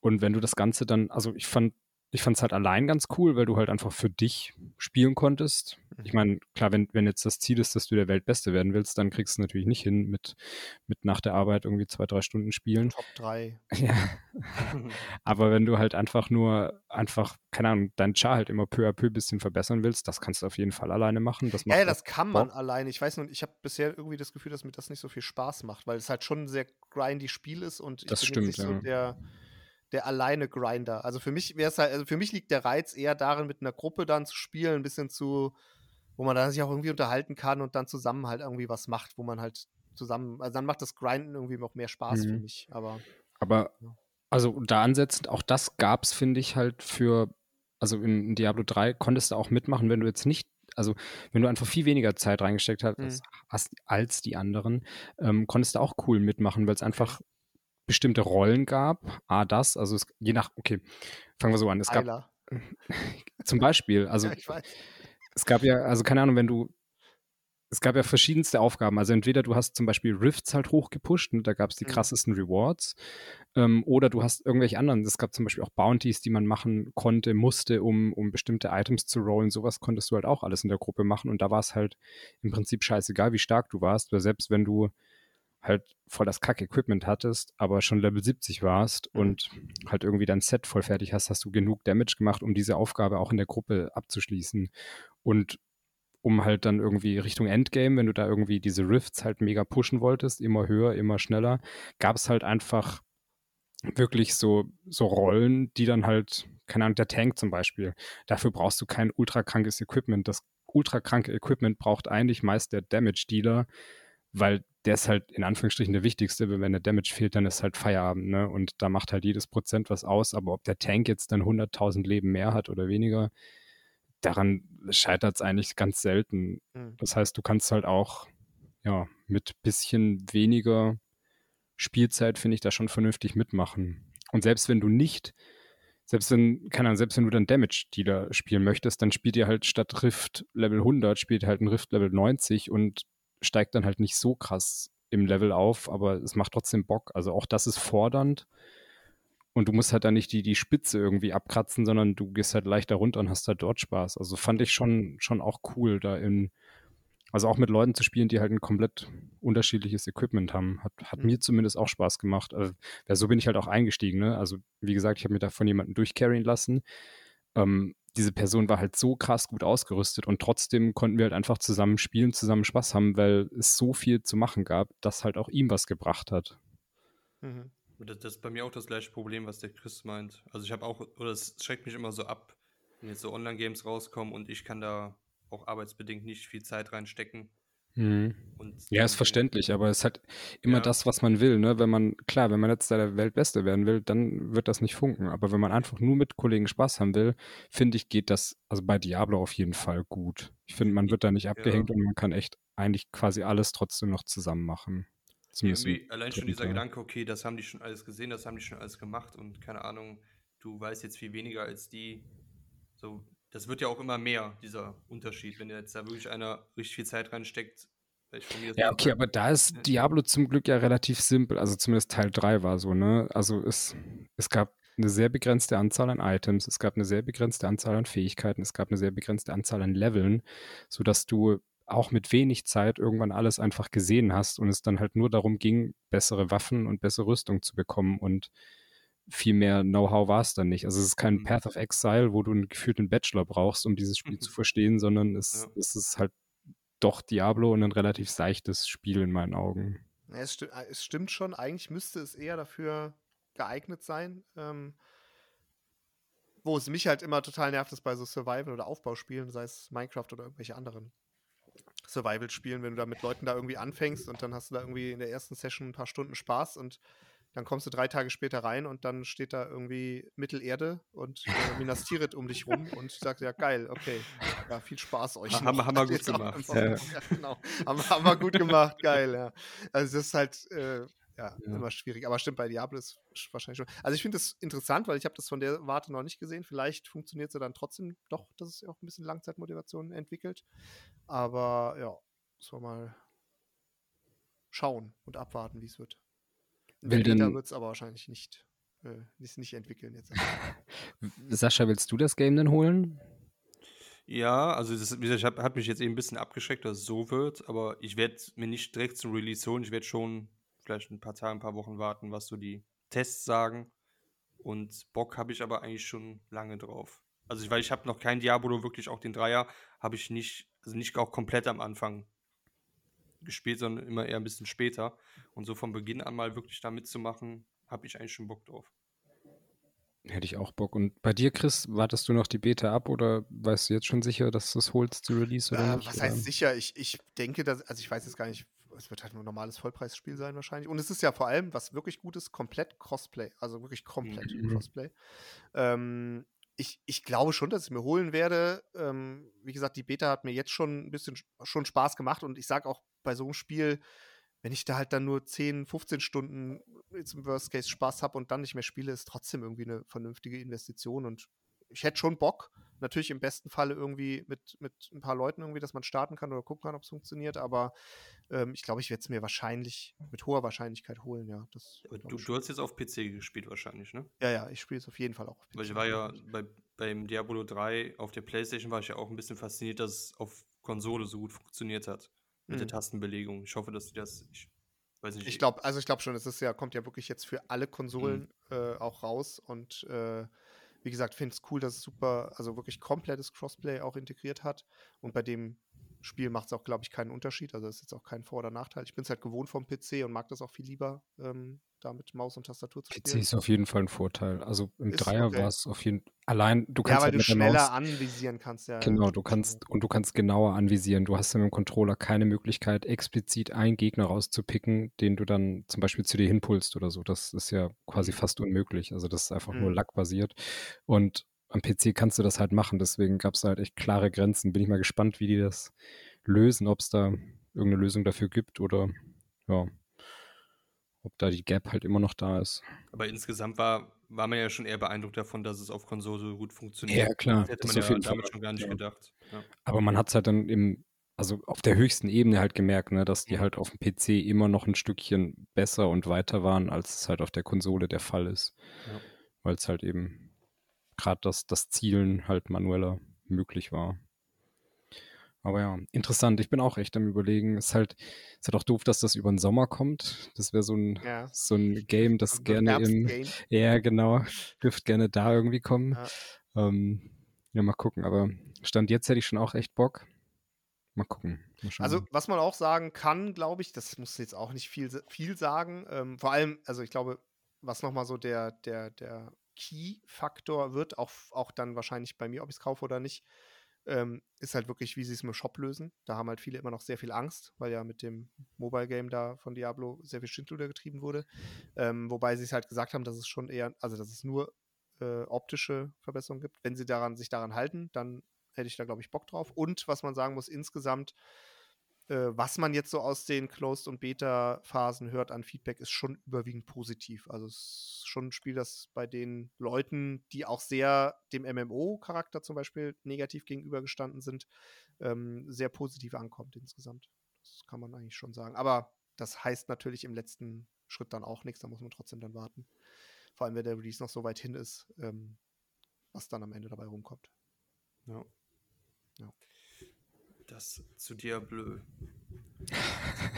Und wenn du das Ganze dann, also ich fand ich fand es halt allein ganz cool, weil du halt einfach für dich spielen konntest. Ich mhm. meine, klar, wenn, wenn jetzt das Ziel ist, dass du der Weltbeste werden willst, dann kriegst du es natürlich nicht hin mit, mit nach der Arbeit irgendwie zwei, drei Stunden spielen. Top 3. (laughs) Ja. (laughs) Aber wenn du halt einfach nur, einfach, keine Ahnung, dein Char halt immer peu à peu ein bisschen verbessern willst, das kannst du auf jeden Fall alleine machen. Das ja, das kann man alleine. Ich weiß nur, ich habe bisher irgendwie das Gefühl, dass mir das nicht so viel Spaß macht, weil es halt schon ein sehr grindy Spiel ist und ich das bin stimmt, nicht ja. so der der alleine Grinder. Also für mich wäre es halt, also für mich liegt der Reiz eher darin, mit einer Gruppe dann zu spielen, ein bisschen zu, wo man dann sich auch irgendwie unterhalten kann und dann zusammen halt irgendwie was macht, wo man halt zusammen, also dann macht das Grinden irgendwie noch mehr Spaß mhm. für mich. Aber, aber ja. also da ansetzend, auch das gab es, finde ich, halt für, also in Diablo 3 konntest du auch mitmachen, wenn du jetzt nicht also wenn du einfach viel weniger Zeit reingesteckt hast mhm. als, als die anderen, ähm, konntest du auch cool mitmachen, weil es einfach bestimmte Rollen gab. A, das, also es, je nach, okay, fangen wir so an. Es gab (laughs) zum Beispiel, (laughs) also ja, es gab ja, also keine Ahnung, wenn du, es gab ja verschiedenste Aufgaben. Also entweder du hast zum Beispiel Rifts halt hochgepusht und da gab es die mhm. krassesten Rewards, ähm, oder du hast irgendwelche anderen. Es gab zum Beispiel auch Bounties, die man machen konnte, musste, um, um bestimmte Items zu rollen. Sowas konntest du halt auch alles in der Gruppe machen und da war es halt im Prinzip scheißegal, wie stark du warst, weil selbst wenn du halt voll das Kack-Equipment hattest, aber schon Level 70 warst mhm. und halt irgendwie dein Set voll fertig hast, hast du genug Damage gemacht, um diese Aufgabe auch in der Gruppe abzuschließen. Und um halt dann irgendwie Richtung Endgame, wenn du da irgendwie diese Rifts halt mega pushen wolltest, immer höher, immer schneller, gab es halt einfach wirklich so, so Rollen, die dann halt, keine Ahnung, der Tank zum Beispiel, dafür brauchst du kein ultrakrankes Equipment. Das ultrakranke Equipment braucht eigentlich meist der Damage-Dealer, weil der ist halt in Anführungsstrichen der wichtigste, wenn der Damage fehlt, dann ist halt Feierabend, ne? Und da macht halt jedes Prozent was aus, aber ob der Tank jetzt dann 100.000 Leben mehr hat oder weniger, daran scheitert es eigentlich ganz selten. Mhm. Das heißt, du kannst halt auch, ja, mit bisschen weniger Spielzeit, finde ich, da schon vernünftig mitmachen. Und selbst wenn du nicht, selbst wenn, keine Ahnung, selbst wenn du dann Damage-Dealer spielen möchtest, dann spielt ihr halt statt Rift Level 100, spielt halt ein Rift Level 90 und steigt dann halt nicht so krass im Level auf, aber es macht trotzdem Bock. Also auch das ist fordernd. Und du musst halt dann nicht die, die Spitze irgendwie abkratzen, sondern du gehst halt leichter runter und hast halt dort Spaß. Also fand ich schon, schon auch cool, da in, also auch mit Leuten zu spielen, die halt ein komplett unterschiedliches Equipment haben. Hat, hat mhm. mir zumindest auch Spaß gemacht. Also, ja, so bin ich halt auch eingestiegen. Ne? Also wie gesagt, ich habe mir da von jemandem durchcarryen lassen. Ähm, diese Person war halt so krass gut ausgerüstet und trotzdem konnten wir halt einfach zusammen spielen, zusammen Spaß haben, weil es so viel zu machen gab, dass halt auch ihm was gebracht hat. Mhm. Das, das, ist bei mir auch das gleiche Problem, was der Chris meint. Also ich habe auch, oder es schreckt mich immer so ab, wenn jetzt so Online-Games rauskommen und ich kann da auch arbeitsbedingt nicht viel Zeit reinstecken. Mhm. ja, ist verständlich, aber es hat immer ja. das, was man will. Ne? Wenn man, klar, wenn man jetzt der Weltbeste werden will, dann wird das nicht funken. Aber wenn man einfach nur mit Kollegen Spaß haben will, finde ich, geht das, also bei Diablo auf jeden Fall gut. Ich finde, man wird da nicht abgehängt ja. und man kann echt eigentlich quasi alles trotzdem noch zusammen machen. allein schon dieser Teil. Gedanke, okay, das haben die schon alles gesehen, das haben die schon alles gemacht und keine Ahnung, du weißt jetzt viel weniger als die. So, das wird ja auch immer mehr, dieser Unterschied, wenn jetzt da wirklich einer richtig viel Zeit reinsteckt. Ja, okay, aber da ist Diablo zum Glück ja relativ simpel. Also zumindest Teil 3 war so, ne? Also es, es gab eine sehr begrenzte Anzahl an Items, es gab eine sehr begrenzte Anzahl an Fähigkeiten, es gab eine sehr begrenzte Anzahl an Leveln, sodass du auch mit wenig Zeit irgendwann alles einfach gesehen hast und es dann halt nur darum ging, bessere Waffen und bessere Rüstung zu bekommen und viel mehr Know-how war es dann nicht. Also es ist kein mhm. Path of Exile, wo du einen gefühlten Bachelor brauchst, um dieses Spiel mhm. zu verstehen, sondern es, ja. es ist halt doch Diablo und ein relativ seichtes Spiel in meinen Augen. Ja, es, sti äh, es, stimmt schon, eigentlich müsste es eher dafür geeignet sein. Ähm, wo es mich halt immer total nervt, ist bei so Survival- oder Aufbauspielen, sei es Minecraft oder irgendwelche anderen Survival-Spielen, wenn du da mit Leuten da irgendwie anfängst und dann hast du da irgendwie in der ersten Session ein paar Stunden Spaß und dann kommst du drei Tage später rein und dann steht da irgendwie Mittelerde und äh, Minas Tirith um dich rum und sagt, ja geil, okay, ja, viel Spaß euch. Haben, haben wir (laughs) gut gemacht. Ja. ja. genau. Haben, haben wir gut gemacht, geil, ja. Also das ist halt, äh, ja, ja, immer schwierig. Aber stimmt, bei Diablo ist wahrscheinlich schon. Also ich finde das interessant, weil ich habe das von der Warte noch nicht gesehen. Vielleicht funktioniert sie dann trotzdem doch, dass es auch ein bisschen Langzeitmotivation entwickelt. Aber ja, müssen wir mal schauen und abwarten, wie es wird. In der Beta wird es aber wahrscheinlich nicht, äh, nicht entwickeln jetzt. (laughs) Sascha, willst du das Game denn holen? Ja, also das, wie gesagt, hat mich jetzt eben ein bisschen abgeschreckt, dass es so wird, aber ich werde mir nicht direkt zum Release holen. Ich werde schon vielleicht ein paar Tage, ein paar Wochen warten, was so die Tests sagen. Und Bock habe ich aber eigentlich schon lange drauf. Also, weil ich habe noch kein Diablo, wirklich auch den Dreier, habe ich nicht, also nicht auch komplett am Anfang gespielt, sondern immer eher ein bisschen später. Und so von Beginn an mal wirklich da mitzumachen, habe ich eigentlich schon Bock drauf. Hätte ich auch Bock. Und bei dir, Chris, wartest du noch die Beta ab oder weißt du jetzt schon sicher, dass du es holst zu Release oder äh, nicht? Was heißt sicher? Ich, ich denke, dass, also ich weiß jetzt gar nicht, es wird halt nur ein normales Vollpreisspiel sein wahrscheinlich. Und es ist ja vor allem, was wirklich gut ist, komplett Crossplay. Also wirklich komplett mhm. Crossplay. Ähm, ich, ich glaube schon, dass ich mir holen werde. Ähm, wie gesagt, die Beta hat mir jetzt schon ein bisschen schon Spaß gemacht und ich sage auch bei so einem Spiel, wenn ich da halt dann nur 10, 15 Stunden im Worst Case Spaß habe und dann nicht mehr spiele, ist trotzdem irgendwie eine vernünftige Investition und ich hätte schon Bock. Natürlich im besten Falle irgendwie mit, mit ein paar Leuten irgendwie, dass man starten kann oder gucken kann, ob es funktioniert. Aber ähm, ich glaube, ich werde es mir wahrscheinlich mit hoher Wahrscheinlichkeit holen, ja. Das, du, du hast jetzt auf PC gespielt wahrscheinlich, ne? Ja, ja, ich spiele es auf jeden Fall auch auf PC. Weil ich war ja bei, beim Diablo 3 auf der Playstation war ich ja auch ein bisschen fasziniert, dass es auf Konsole so gut funktioniert hat. Mit mhm. der Tastenbelegung. Ich hoffe, dass du das. Ich, weiß nicht. Ich glaube, also ich glaube schon, es ist ja, kommt ja wirklich jetzt für alle Konsolen mhm. äh, auch raus und äh, wie gesagt, finde es cool, dass es super, also wirklich komplettes Crossplay auch integriert hat. Und bei dem Spiel macht es auch, glaube ich, keinen Unterschied. Also ist jetzt auch kein Vor- oder Nachteil. Ich bin es halt gewohnt vom PC und mag das auch viel lieber, ähm, da mit Maus und Tastatur zu spielen. PC ist auf jeden Fall ein Vorteil. Also im ist Dreier okay. war es auf jeden Fall. Allein, du kannst ja, weil halt du schneller anvisieren kannst, ja. Genau, du kannst und du kannst genauer anvisieren. Du hast ja mit dem Controller keine Möglichkeit, explizit einen Gegner rauszupicken, den du dann zum Beispiel zu dir hinpulst oder so. Das ist ja quasi mhm. fast unmöglich. Also das ist einfach mhm. nur lackbasiert. Und am PC kannst du das halt machen. Deswegen gab es halt echt klare Grenzen. Bin ich mal gespannt, wie die das lösen, ob es da irgendeine Lösung dafür gibt oder ja ob da die Gap halt immer noch da ist. Aber insgesamt war, war man ja schon eher beeindruckt davon, dass es auf Konsole so gut funktioniert. Ja, klar. Das hätte man das ja damit Fall. schon gar nicht ja. gedacht. Ja. Aber man hat es halt dann im, also auf der höchsten Ebene halt gemerkt, ne, dass die mhm. halt auf dem PC immer noch ein Stückchen besser und weiter waren, als es halt auf der Konsole der Fall ist. Weil es halt eben gerade das, das Zielen halt manueller möglich war. Aber ja, interessant. Ich bin auch echt am überlegen. Ist halt, ist halt auch doof, dass das über den Sommer kommt. Das wäre so ein, ja. so ein (laughs) Game, das gerne im, ja genau, dürfte gerne da irgendwie kommen. Ja. Ähm, ja, mal gucken. Aber Stand jetzt hätte ich schon auch echt Bock. Mal gucken. Mal also, was man auch sagen kann, glaube ich, das muss jetzt auch nicht viel, viel sagen. Ähm, vor allem, also ich glaube, was nochmal so der, der, der Key-Faktor wird, auch, auch dann wahrscheinlich bei mir, ob ich es kaufe oder nicht, ähm, ist halt wirklich, wie sie es mit Shop lösen. Da haben halt viele immer noch sehr viel Angst, weil ja mit dem Mobile Game da von Diablo sehr viel Schindluder getrieben wurde. Ähm, wobei sie es halt gesagt haben, dass es schon eher, also dass es nur äh, optische Verbesserungen gibt. Wenn sie daran, sich daran halten, dann hätte ich da, glaube ich, Bock drauf. Und was man sagen muss, insgesamt was man jetzt so aus den Closed- und Beta-Phasen hört an Feedback, ist schon überwiegend positiv. Also es ist schon ein Spiel, das bei den Leuten, die auch sehr dem MMO-Charakter zum Beispiel negativ gegenübergestanden sind, ähm, sehr positiv ankommt insgesamt. Das kann man eigentlich schon sagen. Aber das heißt natürlich im letzten Schritt dann auch nichts, da muss man trotzdem dann warten. vor allem wenn der Release noch so weit hin ist, ähm, was dann am Ende dabei rumkommt. Ja. ja. Das zu Diablo.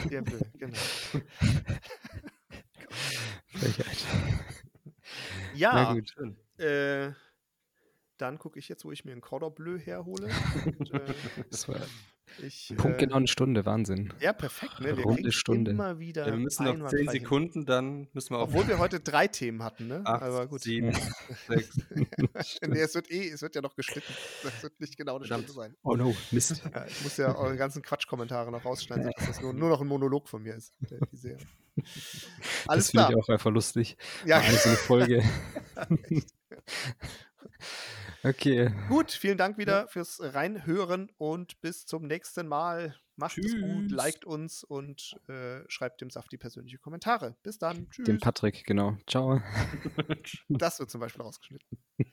Diablo, genau. Frechheit. Ja, äh, dann gucke ich jetzt, wo ich mir ein Cordon Bleu herhole. Und, äh, (laughs) das war ich, Punkt äh, genau eine Stunde, Wahnsinn. Ja, perfekt. Ne? Wir Runde Stunde. immer wieder. Ja, wir müssen noch zehn Sekunden, dann müssen wir auch. Obwohl wir heute drei Themen hatten, ne? Acht, Aber gut. Sieben, (laughs) sechs. nee, es wird eh, es wird ja noch geschnitten. Das wird nicht genau eine. Stunde sein. Oh no, Mist. Ja, ich muss ja eure ganzen Quatschkommentare noch rausschneiden, dass das nur, nur noch ein Monolog von mir ist. Die Alles das finde ich auch einfach lustig. Ja. Eine Folge. (laughs) (laughs) Okay. Gut, vielen Dank wieder fürs Reinhören und bis zum nächsten Mal. Macht Tschüss. es gut, liked uns und äh, schreibt dem Safti persönliche Kommentare. Bis dann. Tschüss. Dem Patrick, genau. Ciao. (laughs) das wird zum Beispiel rausgeschnitten. (laughs)